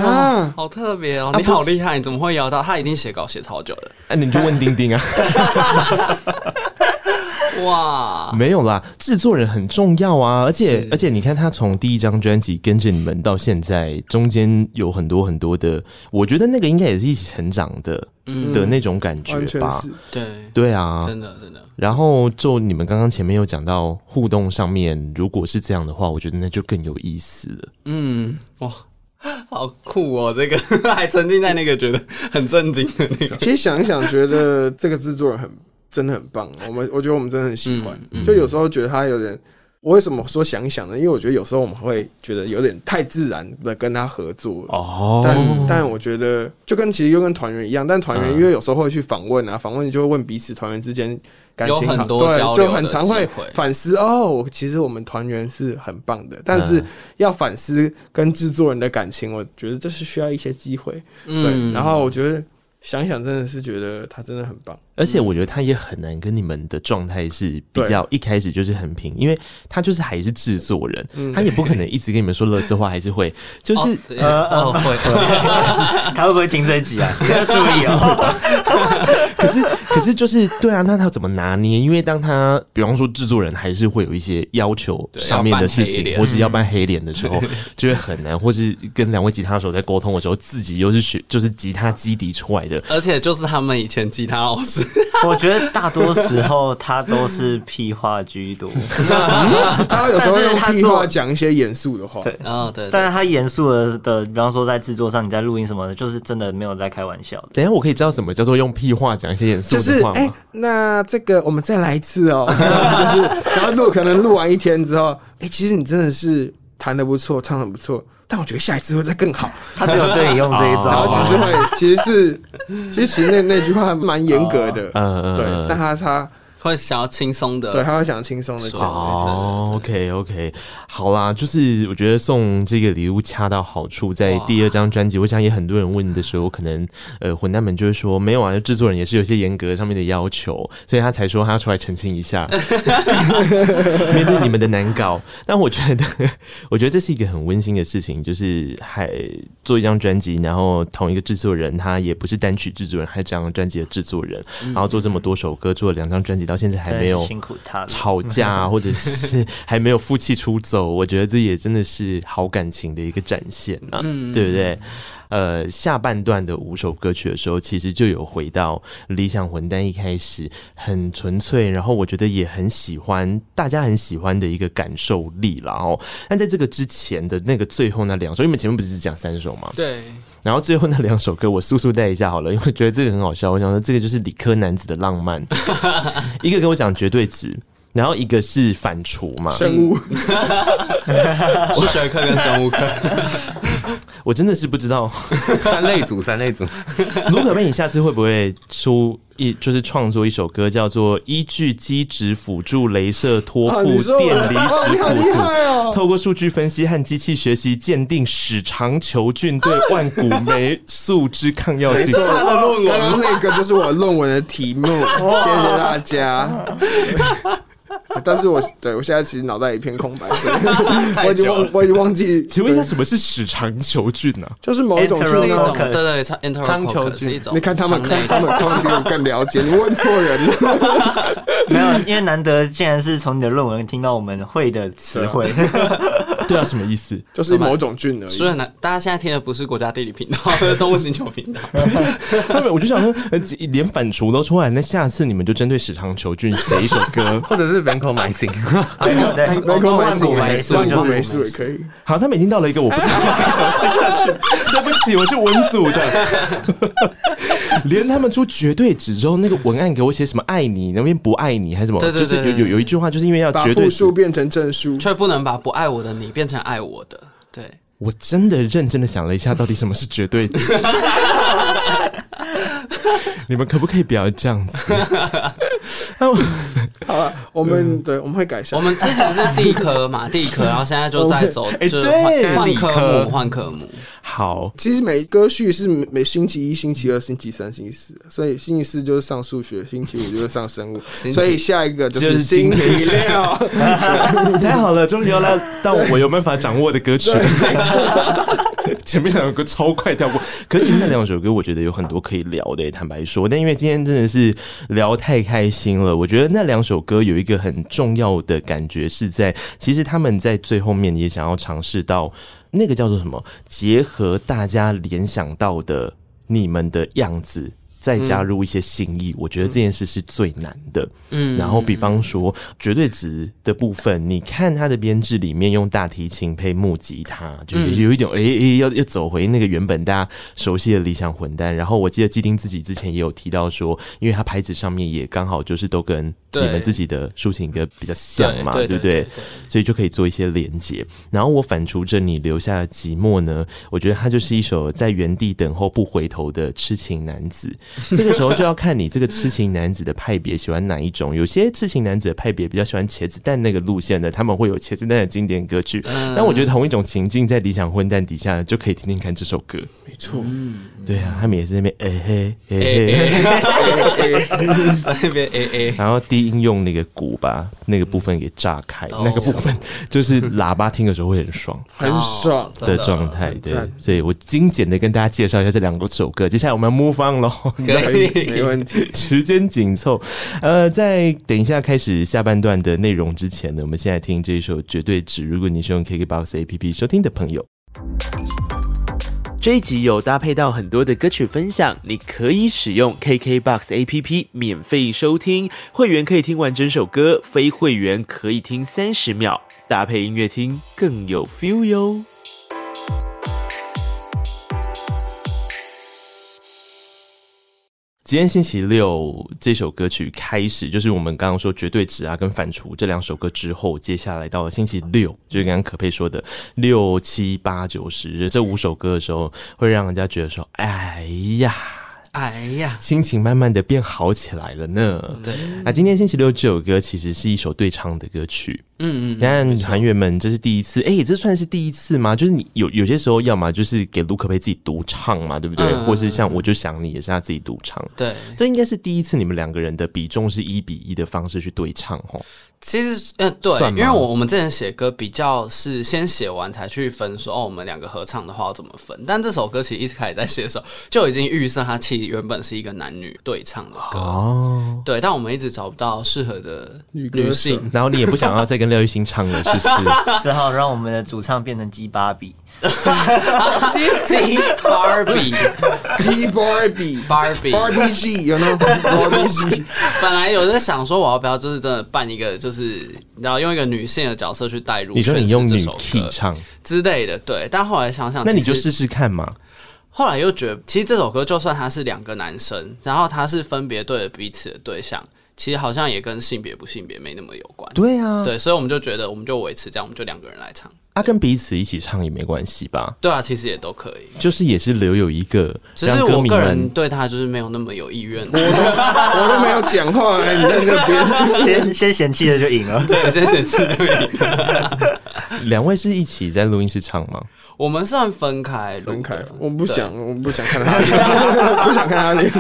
啊，好特别哦！你好厉害，你怎么会摇到？他一定写稿写超久的。哎，你就问丁丁啊。哇，没有啦，制作人很重要啊，而且而且你看他从第一张专辑跟着你们到现在，中间有很多很多的，我觉得那个应该也是一起成长的，嗯，的那种感觉吧，对对啊，真的真的。然后就你们刚刚前面有讲到互动上面，如果是这样的话，我觉得那就更有意思了。嗯，哇，好酷哦，这个 还沉浸在那个觉得很震惊的那个。其实想一想，觉得这个制作人很。真的很棒，我们我觉得我们真的很喜欢，就有时候觉得他有点，我为什么说想一想呢？因为我觉得有时候我们会觉得有点太自然的跟他合作哦，但但我觉得就跟其实又跟团员一样，但团员因为有时候会去访问啊，访问就会问彼此团员之间感情好，对，就很常会反思哦。我其实我们团员是很棒的，但是要反思跟制作人的感情，我觉得这是需要一些机会。对，然后我觉得。想想，真的是觉得他真的很棒，而且我觉得他也很难跟你们的状态是比较一开始就是很平，因为他就是还是制作人，他也不可能一直跟你们说乐色话，还是会。就是呃呃会，他会不会听这一集啊？你要注意哦。可是可是就是对啊，那他怎么拿捏？因为当他比方说制作人还是会有一些要求上面的事情，或是要扮黑脸的时候，就会很难，或是跟两位吉他手在沟通的时候，自己又是学就是吉他基底出来的，而且就是他们以前吉他老师，我觉得大多时候他都是屁话居多，他有时候用屁话讲一些严肃的话，对，哦对，但是他严肃的的，比方说在制作上，你在录音什么的，就是真的没有在开玩笑。等一下我可以知道什么叫做用屁话讲一些严肃的话吗？哎，那这个我们再来一次哦，就是然后录可能录完一天之后，哎，其实你真的是弹的不错，唱的不错。但我觉得下一次会再更好。他只有对你用这一招，然后其实会，其实是，其实其实那那句话还蛮严格的，嗯嗯，对。但他他会想要轻松的，对，他会想要轻松的讲。哦，OK OK，好啦，就是我觉得送这个礼物恰到好处，在第二张专辑，我想也很多人问的时候，可能呃混蛋们就是说没有啊，制作人也是有些严格上面的要求，所以他才说他要出来澄清一下，面对你们的难搞。但我觉得，我觉得这是一个很温馨的事情，就是还做一张专辑，然后同一个制作人，他也不是单曲制作人，还是这张专辑的制作人，然后做这么多首歌，做了两张专辑到。现在还没有吵架，或者是还没有负气出走，我觉得这也真的是好感情的一个展现啊，对不对？呃，下半段的五首歌曲的时候，其实就有回到理想混蛋一开始很纯粹，然后我觉得也很喜欢，大家很喜欢的一个感受力了哦。但在这个之前的那个最后那两首，因为前面不是只讲三首吗？对。然后最后那两首歌，我速速带一下好了，因为觉得这个很好笑。我想说，这个就是理科男子的浪漫。一个跟我讲绝对值，然后一个是反刍嘛，生物，数学课跟生物课。我真的是不知道 三类组，三类组。卢可贝，你下次会不会出一就是创作一首歌，叫做《依据基质辅助镭射托付电离质谱图》，透过数据分析和机器学习鉴定史长球菌对万古霉素之抗药性。他的论文，刚刚那个就是我论文的题目。谢谢大家。但是我对我现在其实脑袋一片空白，我已经忘我已经忘记。请问一下，什么是屎肠球菌呢？就是某一种是一种对对肠球菌。你看他们，他们他们比我更了解。你问错人了。没有，因为难得竟然是从你的论文听到我们会的词汇。对啊，什么意思？就是某种菌而已。所以呢，大家现在听的不是国家地理频道，而是动物星球频道。他们我就想说，连反刍都出来，那下次你们就针对屎肠球菌写一首歌，或者是 vancomycin，对，vancomycin 就是霉素也可以。好，他们已经到了一个我不知道该怎么接下去。对不起，我是文组的。连他们出绝对值之后，那个文案给我写什么“爱你”那边不爱你还是什么？对对对，就是有有有一句话，就是因为要绝对数变成正数，却不能把不爱我的你变成爱我的。对，我真的认真的想了一下，到底什么是绝对值？你们可不可以不要这样子？好了，我们对我们会改善。我们之前是地科嘛，地科，然后现在就在走，就是换科目，换科目。好，其实每歌序是每星期一、星期二、星期三、星期四，所以星期四就是上数学，星期五就是上生物，所以下一个就是星期六。太好了，终于要来到我有办法掌握的歌曲。前面两首歌超快跳过，可是那两首歌我觉得有很多可以聊的，坦白说。但因为今天真的是聊太开心了，我觉得那两首歌有一个很重要的感觉是在，其实他们在最后面也想要尝试到那个叫做什么，结合大家联想到的你们的样子。再加入一些新意，嗯、我觉得这件事是最难的。嗯，然后比方说绝对值的部分，你看它的编制里面用大提琴配木吉他，就有一种哎哎、嗯欸欸、要要走回那个原本大家熟悉的理想混蛋。然后我记得基丁自己之前也有提到说，因为他牌子上面也刚好就是都跟你们自己的抒情歌比较像嘛，对，不对？所以就可以做一些连接。然后我反刍着你留下的寂寞呢，我觉得它就是一首在原地等候不回头的痴情男子。这个时候就要看你这个痴情男子的派别喜欢哪一种。有些痴情男子的派别比较喜欢茄子蛋那个路线的，他们会有茄子蛋的经典歌曲。但我觉得同一种情境在理想混蛋底下就可以听听看这首歌。没错，对啊，他们也是那边哎嘿哎嘿，在那边哎哎，然后低音用那个鼓把那个部分给炸开，那个部分就是喇叭听的时候会很爽，很爽的状态。对，所以我精简的跟大家介绍一下这两首歌。接下来我们要 move on 喽。可以，没问题。时间紧凑，呃，在等一下开始下半段的内容之前呢，我们现在听这一首《绝对值》。如果你是用 KKBOX APP 收听的朋友，这一集有搭配到很多的歌曲分享，你可以使用 KKBOX APP 免费收听，会员可以听完整首歌，非会员可以听三十秒，搭配音乐听更有 feel 哟。今天星期六这首歌曲开始，就是我们刚刚说绝对值啊跟反刍这两首歌之后，接下来到了星期六，就是刚刚可佩说的六七八九十这五首歌的时候，会让人家觉得说，哎呀。哎呀，心情慢慢的变好起来了呢。对，那今天星期六这首歌其实是一首对唱的歌曲。嗯嗯，但团员们这是第一次，哎、欸，这算是第一次吗？就是你有有些时候，要么就是给卢可佩自己独唱嘛，对不对？嗯、或是像我就想你也是他自己独唱。对，这应该是第一次你们两个人的比重是一比一的方式去对唱齁。其实，嗯，对，因为我我们之前写歌比较是先写完才去分说，哦，我们两个合唱的话要怎么分？但这首歌其实一开始在写的时候就已经预设它其实原本是一个男女对唱的歌，哦，对，但我们一直找不到适合的女性，然后你也不想要再跟廖玉欣唱了，是不是？只好让我们的主唱变成鸡芭比。鸡鸡芭比，芭比，芭比 G，有没有？芭比 G。本来有人想说，我要不要就是真的办一个，就是你知道用一个女性的角色去带入，你说你用女 key 唱之类的，对。但后来想想，那你就试试看嘛。后来又觉得，其实这首歌就算他是两个男生，然后他是分别对着彼此的对象，其实好像也跟性别不性别没那么有关。对啊，对，所以我们就觉得，我们就维持这样，我们就两个人来唱。啊、跟彼此一起唱也没关系吧？对啊，其实也都可以，就是也是留有一个。只是我个人对他就是没有那么有意愿，我都我都没有讲话、欸，你在那边先先嫌弃了就赢了，对，先嫌弃就赢了。两位是一起在录音室唱吗？我们算分开，分开。我不想，我不想看他脸，不想看他脸。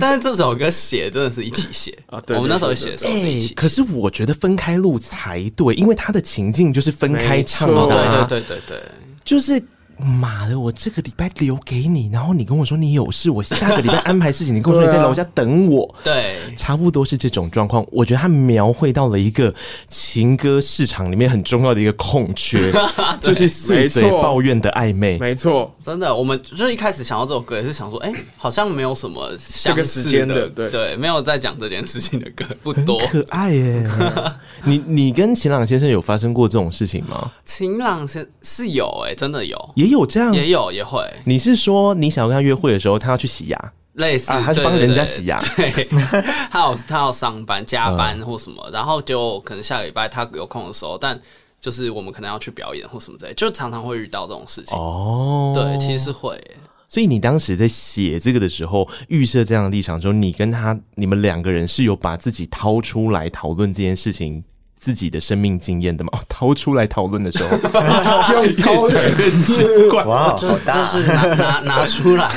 但是这首歌写真的是一起写啊！对，我们那时候写的时候是一起。可是我觉得分开录才对，因为他的情境就是分开唱的。对对对对，就是。妈的！我这个礼拜留给你，然后你跟我说你有事，我下个礼拜安排事情，你跟我说你在楼下等我，对，差不多是这种状况。我觉得他描绘到了一个情歌市场里面很重要的一个空缺，就是碎嘴抱怨的暧昧。没错，真的，我们就是一开始想到这首歌，也是想说，哎、欸，好像没有什么这个时间的，对对，没有在讲这件事情的歌 不多，可爱耶。你你跟晴朗先生有发生过这种事情吗？晴朗先是有哎、欸，真的有。也有这样，也有也会。你是说你想要跟他约会的时候，他要去洗牙，类似，啊、他是帮人家洗牙，对，他有他要上班加班或什么，嗯、然后就可能下个礼拜他有空的时候，但就是我们可能要去表演或什么之类，就常常会遇到这种事情。哦，对，其实是会。所以你当时在写这个的时候，预设这样的立场之后，你跟他你们两个人是有把自己掏出来讨论这件事情。自己的生命经验的嘛，掏出来讨论的时候，用掏的奇怪，哇，就就是拿拿拿出来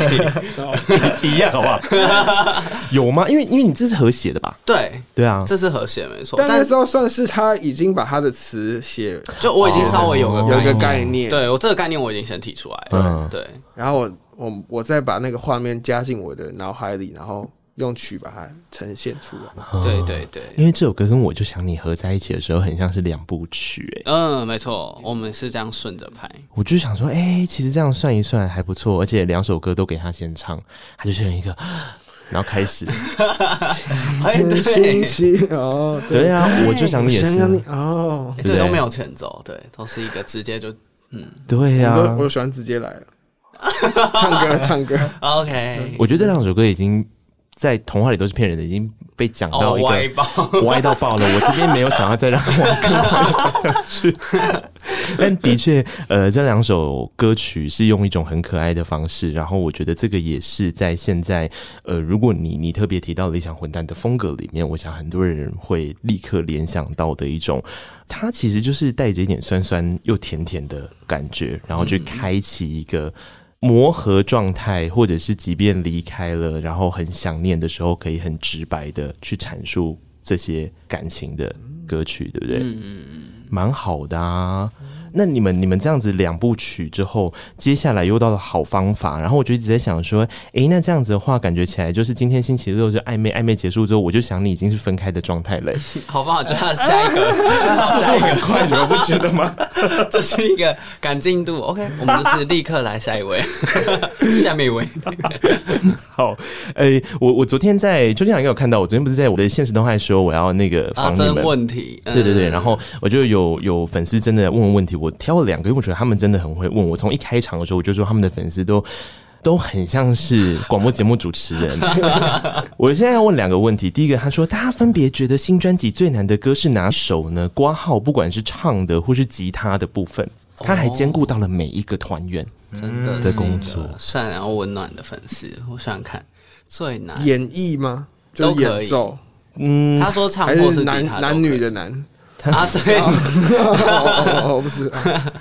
一样，好不好？有吗？因为因为你这是和写的吧？对对啊，这是和写没错。但那时候算是他已经把他的词写，就我已经稍微有个有一个概念，对我这个概念我已经先提出来了，对。然后我我我再把那个画面加进我的脑海里，然后。用曲把它呈现出来，哦、对对对，因为这首歌跟我就想你合在一起的时候，很像是两部曲，哎，嗯，没错，我们是这样顺着拍。我就想说，哎、欸，其实这样算一算还不错，而且两首歌都给他先唱，他就选一个，然后开始。哎，对，哦，对。啊，我就想你也是哦，对，都没有前奏，对，都是一个直接就，嗯，对呀、啊，我喜欢直接来了，唱歌唱歌，OK，我觉得这两首歌已经。在童话里都是骗人的，已经被讲到一个 歪到爆了。我这边没有想要再让它往更歪下去，但的确，呃，这两首歌曲是用一种很可爱的方式，然后我觉得这个也是在现在，呃，如果你你特别提到理想混蛋的风格里面，我想很多人会立刻联想到的一种，它其实就是带着一点酸酸又甜甜的感觉，然后去开启一个。磨合状态，或者是即便离开了，然后很想念的时候，可以很直白的去阐述这些感情的歌曲，对不对？嗯嗯嗯，蛮好的啊。那你们你们这样子两部曲之后，接下来又到了好方法，然后我就一直在想说，哎，那这样子的话，感觉起来就是今天星期六就暧昧暧昧结束之后，我就想你已经是分开的状态了。好方法就要下一个，下一个很快，你们不觉得吗？这是一个赶进度。OK，我们就是立刻来下一位，下面一位。好，哎，我我昨天在秋天应该有看到，我昨天不是在我的现实动态说我要那个访你们问题，对对对，然后我就有有粉丝真的问问问题。我挑了两个，因为我觉得他们真的很会问。我从一开场的时候，我就说他们的粉丝都都很像是广播节目主持人。我现在要问两个问题。第一个，他说大家分别觉得新专辑最难的歌是哪首呢？挂号不管是唱的或是吉他的部分，他还兼顾到了每一个团员，真的的工作，善良温暖的粉丝。我想想看，最难演绎吗？就演奏？嗯，他说唱或是男男女的男。啊，对，哦，不是，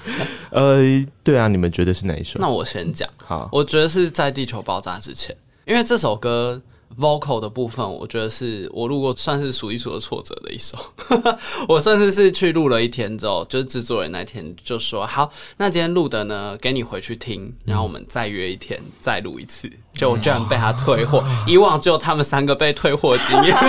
呃，对啊，你们觉得是哪一首？那我先讲，好，我觉得是在地球爆炸之前，因为这首歌 vocal 的部分，我觉得是我录过算是数一数二挫折的一首。我甚至是去录了一天之后，就是制作人那天就说，好，那今天录的呢，给你回去听，然后我们再约一天再录一次。就我居然被他退货，以往只有他们三个被退货经验。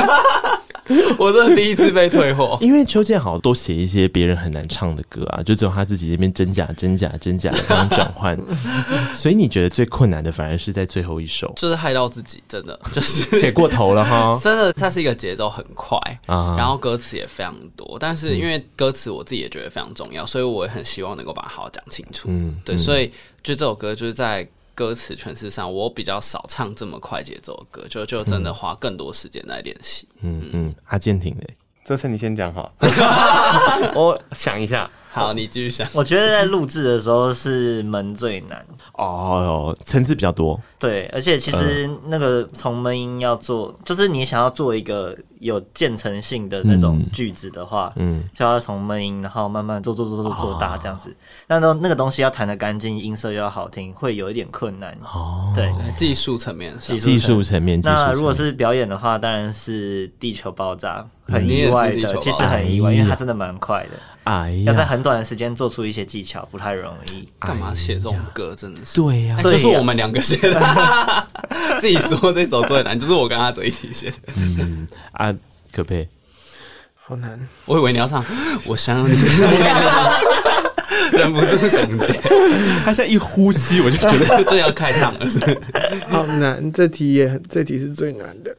我真的第一次被退货，因为邱建豪都写一些别人很难唱的歌啊，就只有他自己这边真假真假真假的这样转换，所以你觉得最困难的反而是在最后一首，就是害到自己，真的 就是写过头了哈。真的，它是一个节奏很快啊，然后歌词也非常多，但是因为歌词我自己也觉得非常重要，所以我也很希望能够把它好好讲清楚。嗯，对，所以就这首歌就是在。歌词诠释上，我比较少唱这么快节奏的歌，就就真的花更多时间来练习。嗯嗯，阿健庭嘞，这次你先讲好，我想一下。好，你继续想。我觉得在录制的时候是门最难哦，层次比较多。对，而且其实那个从闷音要做，就是你想要做一个有渐层性的那种句子的话，嗯，就要从闷音，然后慢慢做做做做做大这样子。那那那个东西要弹得干净，音色又要好听，会有一点困难。哦，对，技术层面，技术层面。那如果是表演的话，当然是地球爆炸，很意外的，其实很意外，因为它真的蛮快的。哎呀，要在很短的时间做出一些技巧，不太容易。干嘛写这种歌？真的是对呀，就是我们两个写的。自己说这首最难，就是我跟阿哲一起写的。嗯，啊，可佩，好难。我以为你要唱，我想你。忍不住想接，他现在一呼吸，我就觉得 这要开场了。好难，这题也很，这题是最难的，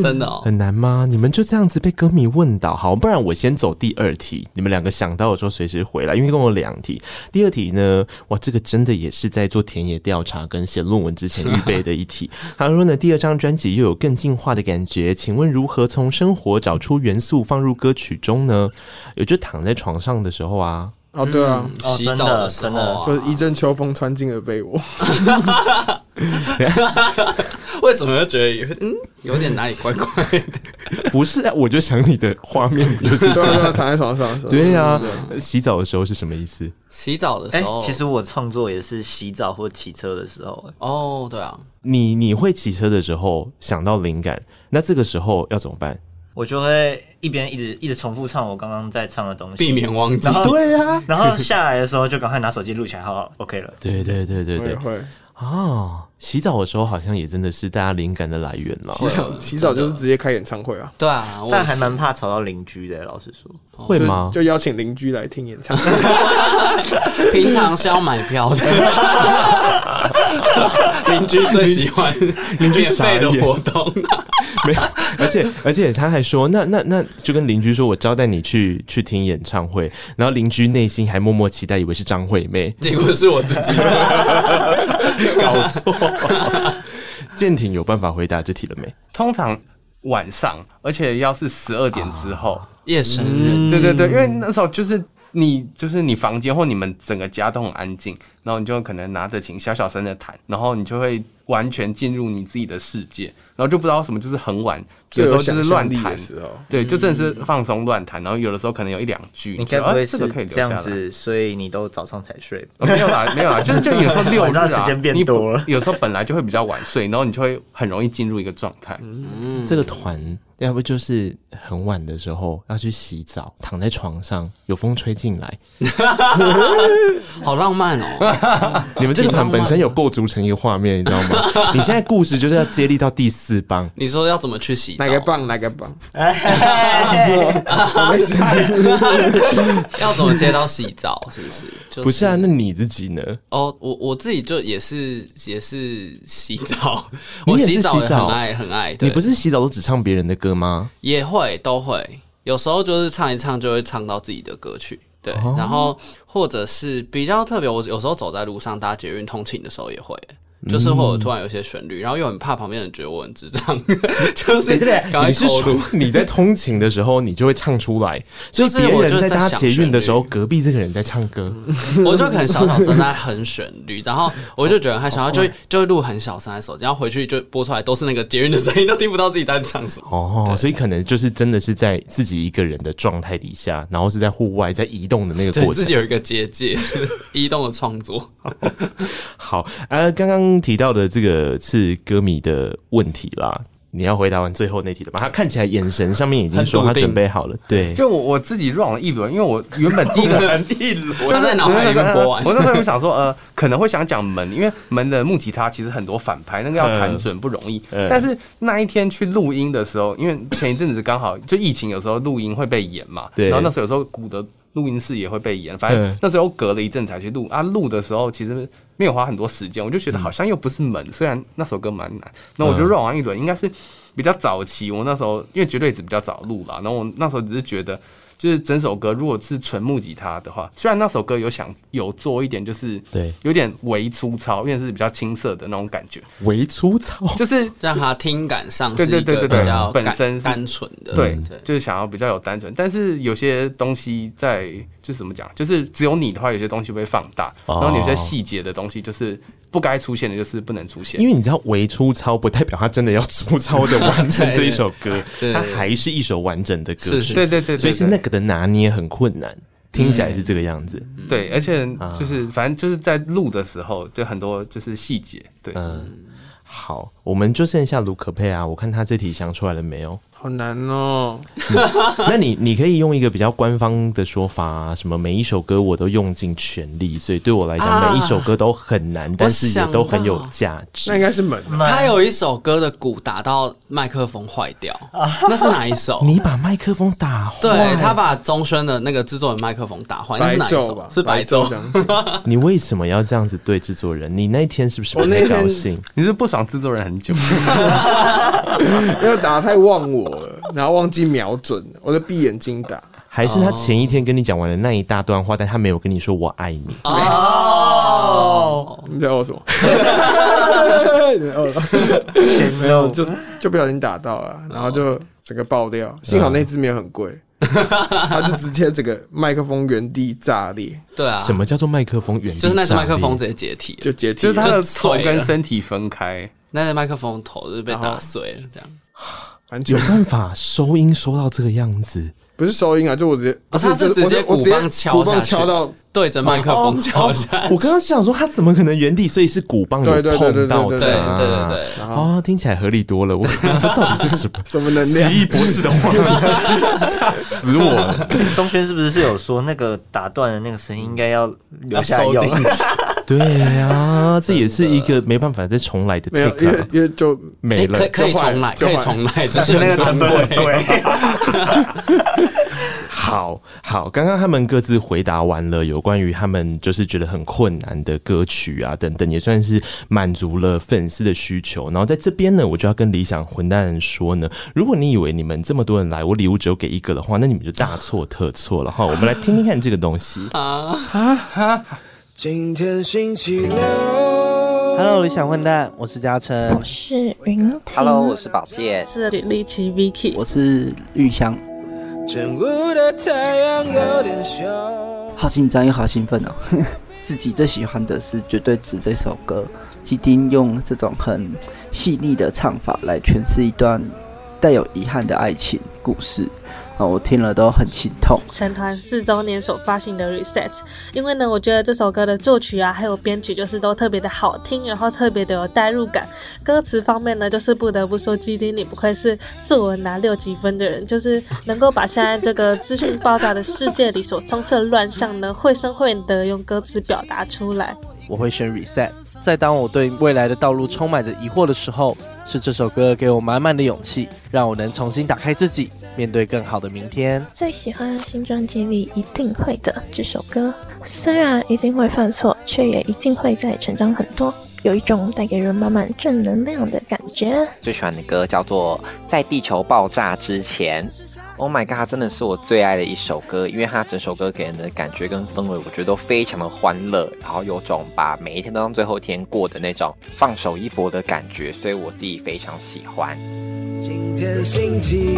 真的哦。很难吗？你们就这样子被歌迷问到，好，不然我先走第二题。你们两个想到的时候随时回来，因为共有两题。第二题呢，哇，这个真的也是在做田野调查跟写论文之前预备的一题。他说呢，第二张专辑又有更进化的感觉，请问如何从生活找出元素放入歌曲中呢？有就躺在床上的时候啊。哦，对啊，洗澡的时候就是一阵秋风穿进了被窝。为什么又觉得有嗯有点哪里怪怪的？不是啊，我就想你的画面不就是这样躺在床上？对呀，洗澡的时候是什么意思？洗澡的时候，其实我创作也是洗澡或骑车的时候。哦，对啊，你你会骑车的时候想到灵感，那这个时候要怎么办？我就会一边一直一直重复唱我刚刚在唱的东西，避免忘记。对啊，然后下来的时候就赶快拿手机录起来，好好，OK 了。对对对对对，会哦。洗澡的时候好像也真的是大家灵感的来源了。洗澡洗澡就是直接开演唱会啊。对啊，但还蛮怕吵到邻居的。老实说，会吗？就邀请邻居来听演唱会。平常是要买票的。邻居最喜欢 邻居费的活动。没有，而且而且他还说，那那那就跟邻居说，我招待你去去听演唱会，然后邻居内心还默默期待，以为是张惠妹，结果是我自己 搞错。健庭有办法回答这题了没？通常晚上，而且要是十二点之后，夜深人静，对对对，因为那时候就是你就是你房间或你们整个家都很安静，然后你就可能拿着琴小小声的弹，然后你就会。完全进入你自己的世界，然后就不知道什么就是很晚，有时候就是乱弹的时候，对，就真的是放松乱弹，然后有的时候可能有一两句，你该不会是这样子，所以你都早上才睡？没有啦，没有啦，就是就有时候六日啊，时间变多了，有时候本来就会比较晚睡，然后你就会很容易进入一个状态。嗯，这个团。要不就是很晚的时候要去洗澡，躺在床上有风吹进来，好浪漫哦！你们这个团本身有构筑成一个画面，你知道吗？你现在故事就是要接力到第四棒，你说要怎么去洗澡？哪个棒？哪个棒？要怎么接到洗澡？是不是？不是啊，那你自己呢？哦，我我自己就也是也是洗澡，我洗澡很爱很爱。你不是洗澡都只唱别人的歌吗？也会都会，有时候就是唱一唱就会唱到自己的歌曲，对，哦、然后或者是比较特别，我有时候走在路上搭捷运通勤的时候也会。就是会有突然有些旋律，然后又很怕旁边人觉得我很智障，就是你是说你在通勤的时候，你就会唱出来，就是别人在搭捷运的时候，隔壁这个人在唱歌，我就可能小小声 在哼旋律，然后我就觉得他想要，就就会录很小声的手机，然后回去就播出来都是那个捷运的声音，都听不到自己在唱什么。哦，所以可能就是真的是在自己一个人的状态底下，然后是在户外在移动的那个过程，自己有一个结界，移动的创作。好，呃，刚刚。提到的这个是歌迷的问题啦，你要回答完最后那题了吧？他看起来眼神上面已经说他准备好了。对，就我我自己 run 了一轮，因为我原本第一个 人一轮就在脑海里面播完。我那时候想说，呃，可能会想讲门，因为门的木吉他其实很多反拍，那个要弹准不容易。嗯、但是那一天去录音的时候，因为前一阵子刚好就疫情，有时候录音会被延嘛，对。然后那时候有时候鼓的。录音室也会被延，反正那时候隔了一阵才去录啊。录的时候其实没有花很多时间，我就觉得好像又不是门，虽然那首歌蛮难。那我就 run 完一轮，应该是比较早期。我那时候因为绝对值比较早录了，然后我那时候只是觉得。就是整首歌，如果是纯木吉他的话，虽然那首歌有想有做一点，就是对，有点微粗糙，因为是比较青涩的那种感觉。微粗糙，就是让它听感上是一个比较本身单纯的，对，就是想要比较有单纯。但是有些东西在，就是怎么讲，就是只有你的话，有些东西会放大，然后有些细节的东西就是。不该出现的就是不能出现，因为你知道，微粗糙不代表他真的要粗糙的完成这一首歌，它还是一首完整的歌曲。对对对，所以是那个的拿捏很困难，听起来是这个样子。对，而且就是反正就是在录的时候，就很多就是细节。对，嗯，好，我们就剩下卢可佩啊，我看他这题想出来了没有？好难哦！那你你可以用一个比较官方的说法啊，什么每一首歌我都用尽全力，所以对我来讲每一首歌都很难，但是也都很有价值。那应该是门。他有一首歌的鼓打到麦克风坏掉，那是哪一首？你把麦克风打坏？对，他把中轩的那个制作人麦克风打坏，那是哪一首？是白昼。你为什么要这样子对制作人？你那天是不是不太高兴？你是不爽制作人很久，因为打得太忘我。然后忘记瞄准，我就闭眼睛打。还是他前一天跟你讲完了那一大段话，但他没有跟你说我爱你。哦，你在说什么？没有，就是就不小心打到了，然后就整个爆掉。幸好那只没有很贵，他就直接整个麦克风原地炸裂。对啊，什么叫做麦克风原地？就是那只麦克风直接解体，就解体，就是他的头跟身体分开，那只麦克风头就是被打碎了，这样。有办法收音收到这个样子？不是收音啊，就我直接，不是，他是直接鼓棒敲下去，敲到对着麦克风敲下去。我刚刚想说他怎么可能原地，所以是鼓棒有碰到的，对对对对。哦，听起来合理多了。我 这到底是什么什么能量？奇异博士的话，吓死我了。中轩是不是是有说那个打断的那个声音应该要留下用？对呀，这也是一个没办法再重来的 take，因为因为就没了，可可以重来，可以重来，只是那个成本贵。好好，刚刚他们各自回答完了有关于他们就是觉得很困难的歌曲啊等等，也算是满足了粉丝的需求。然后在这边呢，我就要跟理想混蛋人说呢，如果你以为你们这么多人来，我礼物只有给一个的话，那你们就大错特错了哈。我们来听听看这个东西啊啊。今天星期六，Hello，理想混蛋，我是嘉诚，我是云婷，Hello，我是宝剑，是李立奇 Vicky，我是玉香。正午的太阳有点凶，好紧张又好兴奋哦！自己最喜欢的是《绝对值》这首歌，基丁用这种很细腻的唱法来诠释一段带有遗憾的爱情故事。我听了都很心痛。成团四周年所发行的 Reset，因为呢，我觉得这首歌的作曲啊，还有编曲，就是都特别的好听，然后特别的有代入感。歌词方面呢，就是不得不说，基丁你不愧是作文拿六级分的人，就是能够把现在这个资讯爆炸的世界里所充斥的乱象呢，绘声绘影的用歌词表达出来。我会选 Reset，在当我对未来的道路充满着疑惑的时候，是这首歌给我满满的勇气，让我能重新打开自己。面对更好的明天。最喜欢新专辑里一定会的这首歌，虽然一定会犯错，却也一定会再成长很多，有一种带给人满满正能量的感觉。最喜欢的歌叫做《在地球爆炸之前》。Oh my god，真的是我最爱的一首歌，因为它整首歌给人的感觉跟氛围，我觉得都非常的欢乐，然后有种把每一天都当最后一天过的那种放手一搏的感觉，所以我自己非常喜欢。今天星期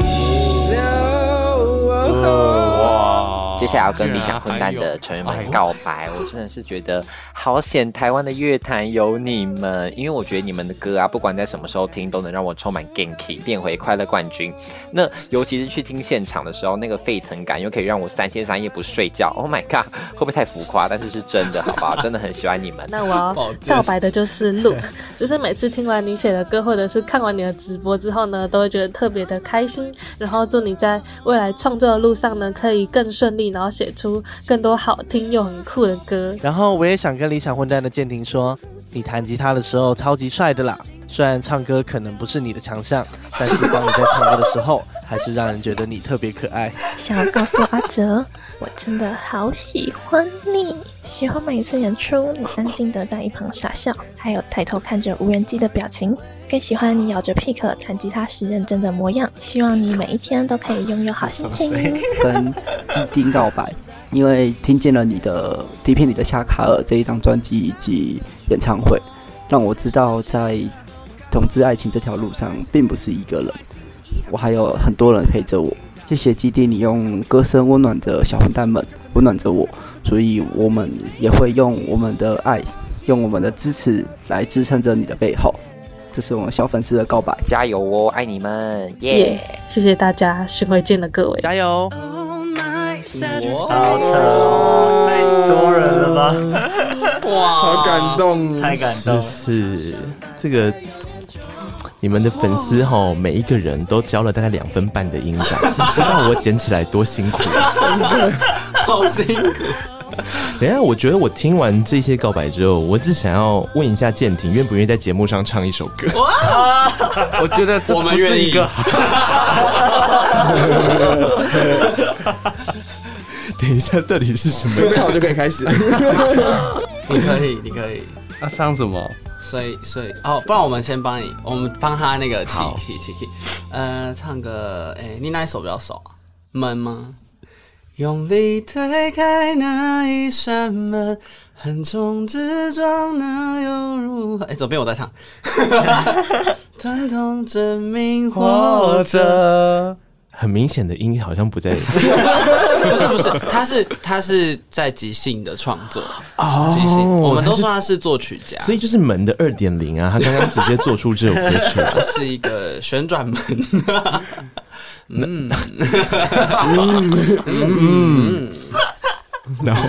六，哇！接下来要跟理想混蛋的成员们告白，我真的是觉得好险，台湾的乐坛有你们，因为我觉得你们的歌啊，不管在什么时候听，都能让我充满 ganky，变回快乐冠军。那尤其是去听现场的时候，那个沸腾感又可以让我三天三夜不睡觉。Oh my god，会不会太浮夸？但是是真的，好不好？真的很喜欢你们。那我要告白的就是 Look，就是每次听完你写的歌，或者是看完你的直播之后呢，都会觉得特别的开心，然后祝你在未来创作的路上呢，可以更顺利，然后写出更多好听又很酷的歌。然后我也想跟理想混蛋的建廷说，你弹吉他的时候超级帅的啦。虽然唱歌可能不是你的强项，但是当你在唱歌的时候，还是让人觉得你特别可爱。想要告诉阿哲，我真的好喜欢你，喜欢每一次演出你安静的在一旁傻笑，还有抬头看着无人机的表情。更喜欢你咬着 pick 弹吉他时认真的模样，希望你每一天都可以拥有好心情。跟基丁告白，因为听见了你的《底片里的夏卡尔》这一张专辑以及演唱会，让我知道在同志爱情这条路上并不是一个人，我还有很多人陪着我。谢谢基地，你用歌声温暖着小混蛋们，温暖着我，所以我们也会用我们的爱，用我们的支持来支撑着你的背后。这是我们小粉丝的告白，加油哦，爱你们，耶、yeah！谢谢大家，巡回见的各位，加油！好扯哦，太多人了吧？哇，好感动，太感动，是这个你们的粉丝哈，每一个人都交了大概两分半的音档，你知道我剪起来多辛苦，真的好辛苦。等一下，我觉得我听完这些告白之后，我只想要问一下建廷，愿不愿意在节目上唱一首歌？哇！我觉得这不是一个。等一下，到底是什么？准备好就可以开始。你可以，你可以。啊，唱什么？所以，所以哦，不然我们先帮你，我们帮他那个起起呃，唱个，哎，你哪一首比较熟啊？闷吗？用力推开那一扇门，横冲直撞，那又如何？哎，左边我在唱。疼痛证明活着。很明显的音好像不在。不是不是，他是他是在即兴的创作哦，即兴。我们都说他是作曲家，所以就是门的二点零啊，他刚刚直接做出这首歌出来，是一个旋转门。嗯，嗯，然后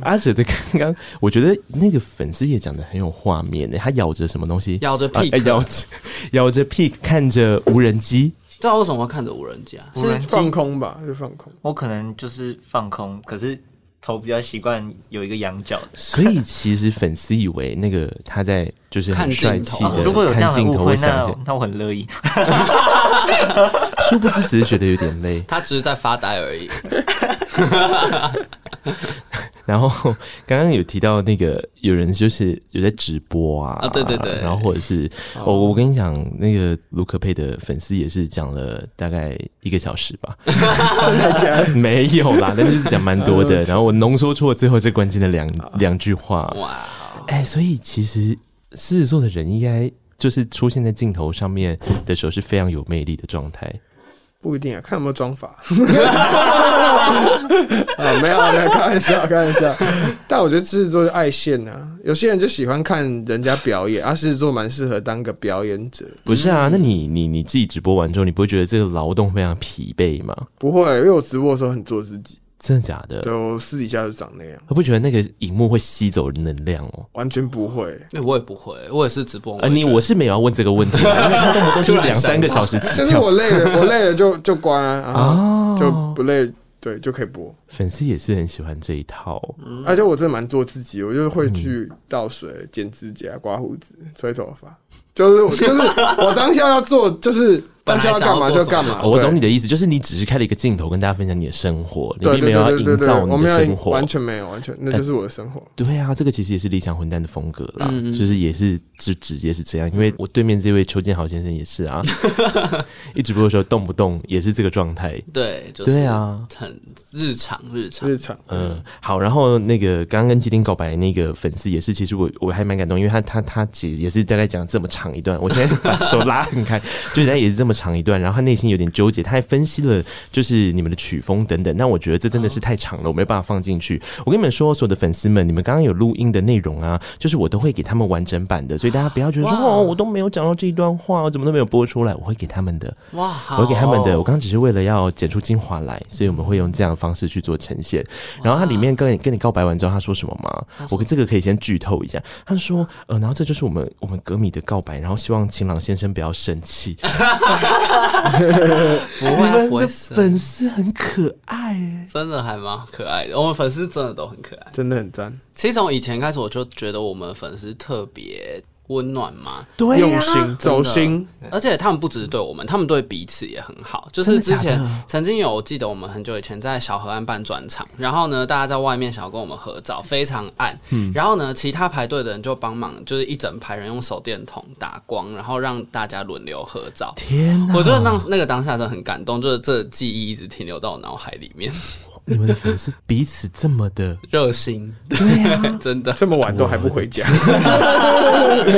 阿哲的刚刚，我觉得那个粉丝也讲的很有画面呢。他咬着什么东西？咬着屁，咬着咬着屁，看着无人机。不知道为什么看着无人机啊？是放空吧？就放空。我可能就是放空，可是头比较习惯有一个仰角的，所以其实粉丝以为那个他在就是很帅气的。如果有这样的误会，那那我很乐意。殊不知只是觉得有点累，他只是在发呆而已。然后刚刚有提到那个有人就是有在直播啊，啊对对对，然后或者是我、哦、我跟你讲那个卢可佩的粉丝也是讲了大概一个小时吧，真的假的？没有啦，但是讲蛮多的。然后我浓缩出了最后最关键的两两句话，哇，哎，所以其实狮子座的人应该就是出现在镜头上面的时候是非常有魅力的状态。不一定啊，看有没有装法。啊，没有，没有，开玩笑，开玩笑。但我觉得狮子座是爱现啊，有些人就喜欢看人家表演，啊，狮子座蛮适合当个表演者。不是啊，那你你你自己直播完之后，你不会觉得这个劳动非常疲惫吗？不会，因为我直播的时候很做自己。真的假的？对，我私底下就长那样。我不觉得那个荧幕会吸走能量哦？完全不会。那我也不会，我也是直播。呃，你我是没有要问这个问题，因为他动不动就两三个小时起。就是我累了，我累了就就关啊，就不累，对，就可以播。粉丝也是很喜欢这一套，而且我真的蛮做自己，我就是会去倒水、剪指甲、刮胡子、吹头发，就是 就是我当下要做，就是。当下要干嘛就干嘛。我懂你的意思，就是你只是开了一个镜头跟大家分享你的生活，你并没有要营造你的生活，完全没有，完全那就是我的生活。对啊，这个其实也是理想混蛋的风格啦，就是也是就直接是这样。因为我对面这位邱建豪先生也是啊，一直播的时候动不动也是这个状态。对，对啊，很日常，日常，日常。嗯，好。然后那个刚刚跟基丁告白的那个粉丝也是，其实我我还蛮感动，因为他他他姐也是大概讲这么长一段，我现在把手拉很开，就是他也是这么长一段，然后他内。心有点纠结，他还分析了就是你们的曲风等等，那我觉得这真的是太长了，我没办法放进去。我跟你们说，所有的粉丝们，你们刚刚有录音的内容啊，就是我都会给他们完整版的，所以大家不要觉得说哦，我都没有讲到这一段话，我怎么都没有播出来，我会给他们的。哇，我会给他们的。我刚刚只是为了要剪出精华来，所以我们会用这样的方式去做呈现。然后他里面跟你跟你告白完之后，他说什么吗？我跟这个可以先剧透一下。他说呃，然后这就是我们我们格米的告白，然后希望晴朗先生不要生气。不会，不会。粉丝很可爱哎，真的还蛮可爱的。我们粉丝真的都很可爱，真的很赞。其实从以前开始，我就觉得我们粉丝特别。温暖吗？对，用心走心，而且他们不只是对我们，他们对彼此也很好。就是之前曾经有，我记得我们很久以前在小河岸办专场，然后呢，大家在外面想要跟我们合照，非常暗。嗯，然后呢，其他排队的人就帮忙，就是一整排人用手电筒打光，然后让大家轮流合照。天哪！我觉得那那个当下真的很感动，就是这记忆一直停留到我脑海里面。你们的粉丝彼此这么的热心，对 真的这么晚都还不回家。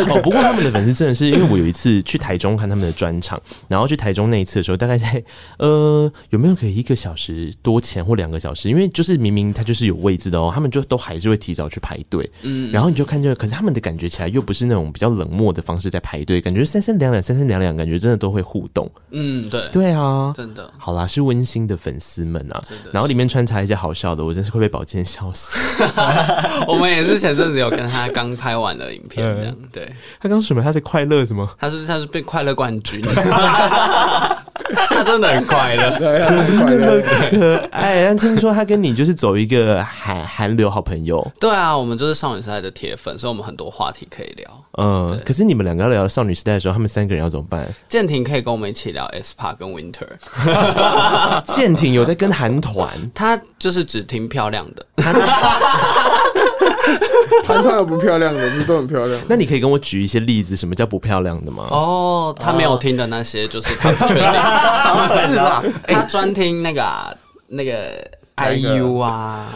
哦，不过他们的粉丝真的是，因为我有一次去台中看他们的专场，然后去台中那一次的时候，大概在呃有没有可以一个小时多前或两个小时？因为就是明明他就是有位置的哦，他们就都还是会提早去排队。嗯，然后你就看见，可是他们的感觉起来又不是那种比较冷漠的方式在排队，感觉三三两两，三三两两，感觉真的都会互动。嗯，对，对啊，真的。好啦，是温馨的粉丝们啊，然后里面穿。观察一些好笑的，我真是会被宝剑笑死。我们也是前阵子有跟他刚拍完的影片，这样对。他刚什么？他是快乐什么？他是他是被快乐冠军，他真的很快乐，真的可爱。但听说他跟你就是走一个韩韩流好朋友。对啊，我们就是少女时代的铁粉，所以我们很多话题可以聊。嗯，可是你们两个要聊少女时代的时候，他们三个人要怎么办？建廷可以跟我们一起聊 aespa 跟 Winter。建廷有在跟韩团，他。他就是只听漂亮的，韩团有不漂亮的，不是都很漂亮。那你可以跟我举一些例子，什么叫不漂亮的吗？哦，他没有听的那些，就是他不确定。是吧？他专听那个那个 IU 啊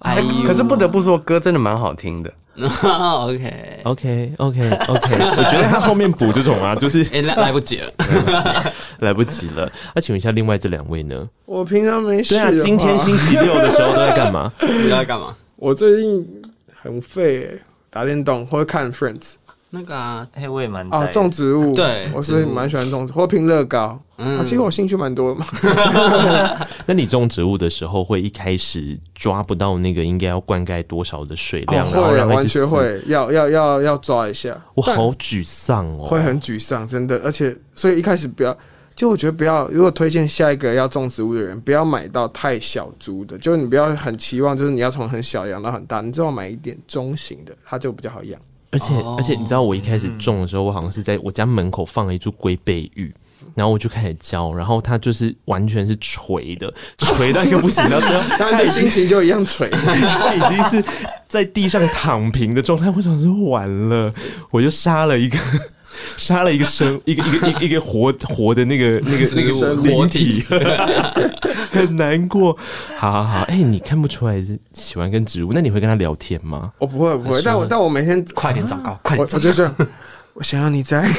，IU。可是不得不说，歌真的蛮好听的。OK OK OK OK，我觉得他后面补这种啊，就是哎来来不及了，来不及了。那请问一下，另外这两位呢？我平常没事。对啊，今天星期六的时候都在干嘛？你在干嘛？我最近很废，打电动或者看 Friends。那个啊，哎，我也蛮啊，种植物，对，我是蛮喜欢种植，或拼乐高。嗯，其实我兴趣蛮多的嘛。那你种植物的时候，会一开始抓不到那个应该要灌溉多少的水量，然后完全会要要要要抓一下。我好沮丧哦，会很沮丧，真的。而且，所以一开始不要，就我觉得不要。如果推荐下一个要种植物的人，不要买到太小株的，就是你不要很期望，就是你要从很小养到很大，你最好买一点中型的，它就比较好养。而且、oh, 而且你知道我一开始种的时候，我好像是在我家门口放了一株龟背玉，然后我就开始浇，然后它就是完全是垂的，垂到一个不行，然后它的心情就一样垂，它已经是在地上躺平的状态。我想说完了，我就杀了一个。杀了一个生一个一个一个一个活活的那个那个那个活体，很难过。好好好，哎、欸，你看不出来是喜欢跟植物，那你会跟他聊天吗？我不会不会，但我但我每天快点长高，快点长高，我就这样，我想要你在。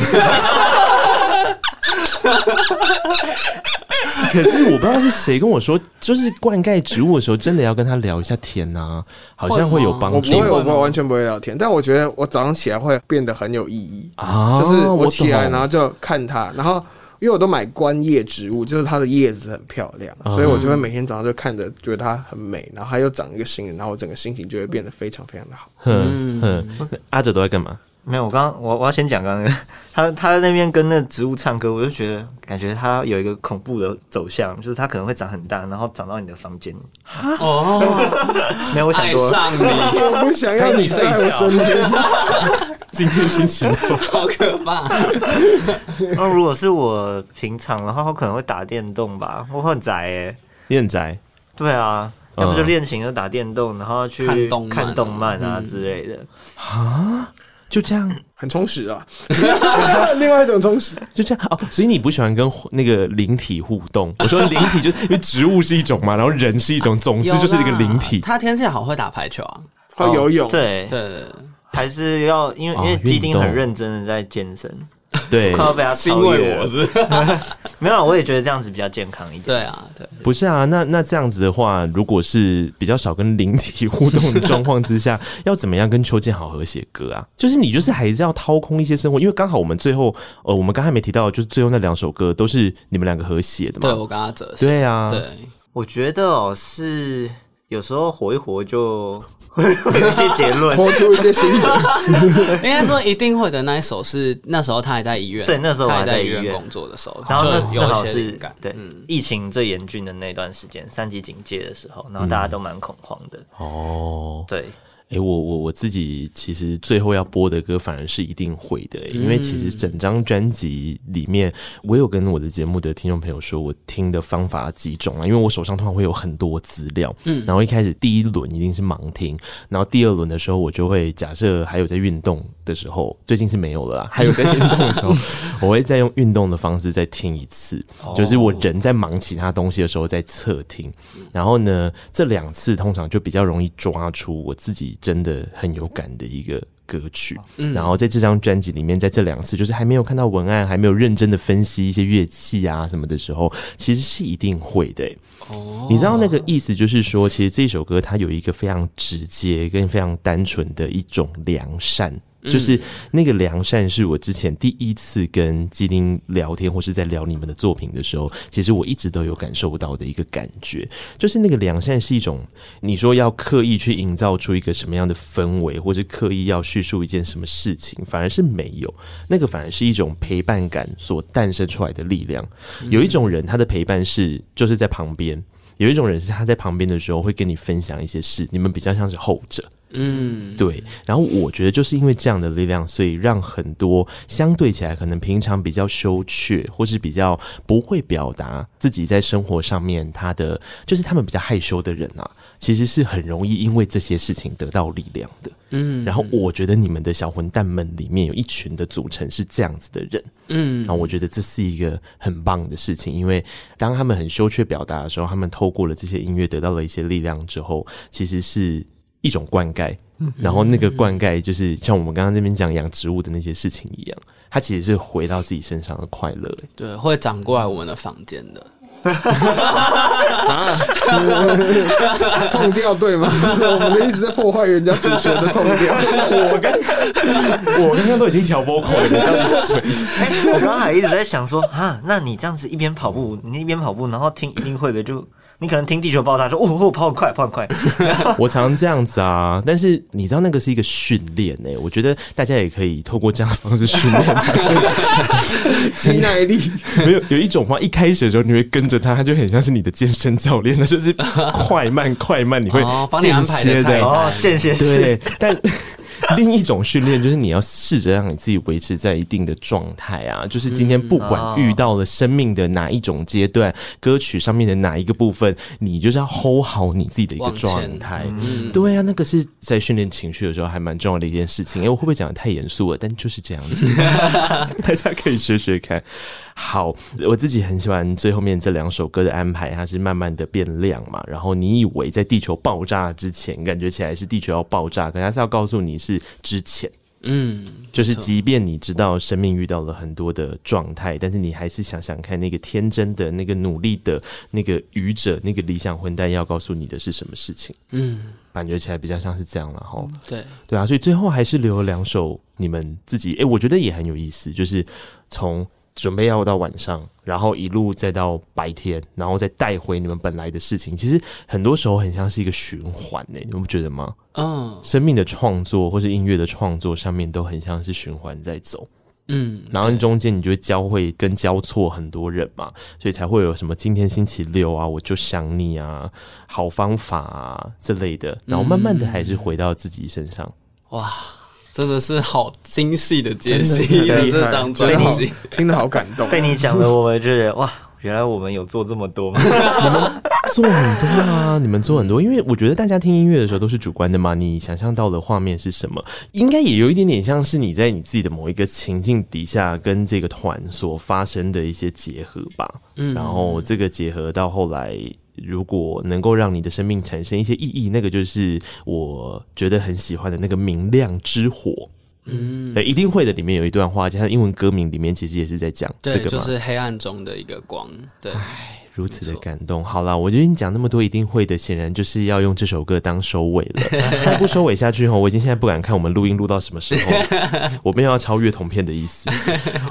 可是我不知道是谁跟我说，就是灌溉植物的时候，真的要跟他聊一下天啊，好像会有帮助。我不会，我不会完全不会聊天，但我觉得我早上起来会变得很有意义啊，就是我起来然后就看它，然后。因为我都买观叶植物，就是它的叶子很漂亮，嗯、所以我就会每天早上就看着，觉得它很美，然后它又长一个新人，然后我整个心情就会变得非常非常的好。嗯嗯，阿哲都在干嘛？没有，我刚刚我我要先讲刚刚 他他在那边跟那植物唱歌，我就觉得感觉他有一个恐怖的走向，就是他可能会长很大，然后长到你的房间。哦，没有，我想多了。爱上你，我不想要你在我身边。今天心情好可怕。那如果是我平常的话，我可能会打电动吧。我很宅诶，你很宅？对啊，要不就练琴，就打电动，然后去看动看动漫啊之类的。啊，就这样很充实啊。另外一种充实，就这样哦。所以你不喜欢跟那个灵体互动？我说灵体，就 因为植物是一种嘛，然后人是一种，总之就是一个灵体。他天气好会打排球啊，会游泳。对对。还是要因为因为基丁很认真的在健身，对，快要被他超越我是，没有，我也觉得这样子比较健康一点。对啊，对，不是啊，那那这样子的话，如果是比较少跟灵体互动的状况之下，要怎么样跟邱建豪和写歌啊？就是你就是还是要掏空一些生活，因为刚好我们最后呃，我们刚才没提到，就是最后那两首歌都是你们两个合写的嘛？对，我跟他哲，对啊，对，我觉得哦，是有时候活一活就。会有一些结论，活出一些心得。应该说一定会的那一首是那时候他还在医院，对，那时候他还在医院工作的时候，然后正好是对、嗯、疫情最严峻的那段时间，三级警戒的时候，然后大家都蛮恐慌的。哦，对。哎、欸，我我我自己其实最后要播的歌反而是一定会的、欸，因为其实整张专辑里面，我有跟我的节目的听众朋友说，我听的方法几种啊，因为我手上通常会有很多资料，嗯，然后一开始第一轮一定是盲听，然后第二轮的时候，我就会假设还有在运动的时候，最近是没有了啦，还有在运动的时候，我会再用运动的方式再听一次，就是我人在忙其他东西的时候再侧听，然后呢，这两次通常就比较容易抓出我自己。真的很有感的一个歌曲，嗯，然后在这张专辑里面，在这两次就是还没有看到文案，还没有认真的分析一些乐器啊什么的时候，其实是一定会的。哦，你知道那个意思，就是说，其实这首歌它有一个非常直接跟非常单纯的一种良善。就是那个良善，是我之前第一次跟基丁聊天，或是在聊你们的作品的时候，其实我一直都有感受到的一个感觉，就是那个良善是一种，你说要刻意去营造出一个什么样的氛围，或是刻意要叙述一件什么事情，反而是没有，那个反而是一种陪伴感所诞生出来的力量。有一种人，他的陪伴是就是在旁边；有一种人是他在旁边的时候会跟你分享一些事，你们比较像是后者。嗯，对。然后我觉得就是因为这样的力量，所以让很多相对起来可能平常比较羞怯，或是比较不会表达自己在生活上面他的，就是他们比较害羞的人啊，其实是很容易因为这些事情得到力量的。嗯，然后我觉得你们的小混蛋们里面有一群的组成是这样子的人。嗯，然后我觉得这是一个很棒的事情，因为当他们很羞怯表达的时候，他们透过了这些音乐得到了一些力量之后，其实是。一种灌溉，然后那个灌溉就是像我们刚刚那边讲养植物的那些事情一样，它其实是回到自己身上的快乐。对，会长过来我们的房间的。啊 痛掉对吗？我们一直在破坏人家主持人的痛掉。我刚我刚刚都已经调波口了，你到底是谁？我刚刚还一直在想说啊，那你这样子一边跑步，你一边跑步，然后听一定会的就。你可能听地球爆炸说，哦，哦，跑很快，跑很快。我常常这样子啊，但是你知道那个是一个训练呢。我觉得大家也可以透过这样的方式训练 肌耐力。没有有一种话，一开始的时候你会跟着他，他就很像是你的健身教练，那就是快慢快慢，你会帮你安排的哦，间歇式。对，但。另一种训练就是你要试着让你自己维持在一定的状态啊，就是今天不管遇到了生命的哪一种阶段，歌曲上面的哪一个部分，你就是要 hold 好你自己的一个状态。嗯，对啊，那个是在训练情绪的时候还蛮重要的一件事情。哎，我会不会讲的太严肃了？但就是这样子，大家可以学学看。好，我自己很喜欢最后面这两首歌的安排，它是慢慢的变亮嘛。然后你以为在地球爆炸之前，感觉起来是地球要爆炸，可它是要告诉你是之前。嗯，就是即便你知道生命遇到了很多的状态，但是你还是想想看那个天真的、那个努力的、那个愚者、那个理想混蛋要告诉你的是什么事情？嗯，感觉起来比较像是这样了哈。对对啊，所以最后还是留了两首你们自己，哎、欸，我觉得也很有意思，就是从。准备要到晚上，然后一路再到白天，然后再带回你们本来的事情。其实很多时候很像是一个循环呢，你们不觉得吗？嗯，生命的创作或是音乐的创作上面都很像是循环在走。嗯，然后中间你就会交汇跟交错很多人嘛，所以才会有什么今天星期六啊，我就想你啊，好方法啊这类的，然后慢慢的还是回到自己身上。嗯、哇。真的是好精细的解析，这张专辑听得好感动。被你讲的，我们觉得哇，原来我们有做这么多吗？你们做很多啊，你们做很多，因为我觉得大家听音乐的时候都是主观的嘛，你想象到的画面是什么，应该也有一点点像是你在你自己的某一个情境底下跟这个团所发生的一些结合吧。嗯，然后这个结合到后来。如果能够让你的生命产生一些意义，那个就是我觉得很喜欢的那个明亮之火。嗯，对，一定会的。里面有一段话，加上英文歌名里面其实也是在讲这个嘛，就是黑暗中的一个光。对。如此的感动，好了，我觉得你讲那么多一定会的，显然就是要用这首歌当收尾了。再不收尾下去后，我已经现在不敢看我们录音录到什么时候，我没有要超越同片的意思。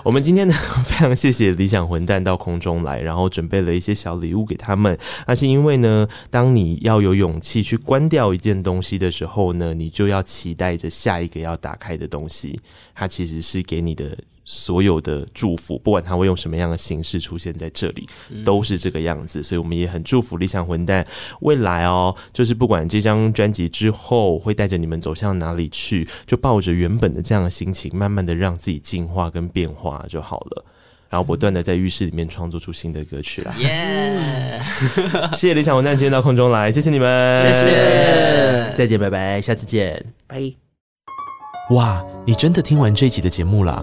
我们今天呢，非常谢谢理想混蛋到空中来，然后准备了一些小礼物给他们。那是因为呢，当你要有勇气去关掉一件东西的时候呢，你就要期待着下一个要打开的东西，它其实是给你的。所有的祝福，不管他会用什么样的形式出现在这里，都是这个样子。所以，我们也很祝福理想混蛋未来哦，就是不管这张专辑之后会带着你们走向哪里去，就抱着原本的这样的心情，慢慢的让自己进化跟变化就好了。然后不断的在浴室里面创作出新的歌曲啦。耶！谢谢理想混蛋今天到空中来，谢谢你们，谢谢，再见，拜拜，下次见，拜。哇，你真的听完这一集的节目啦？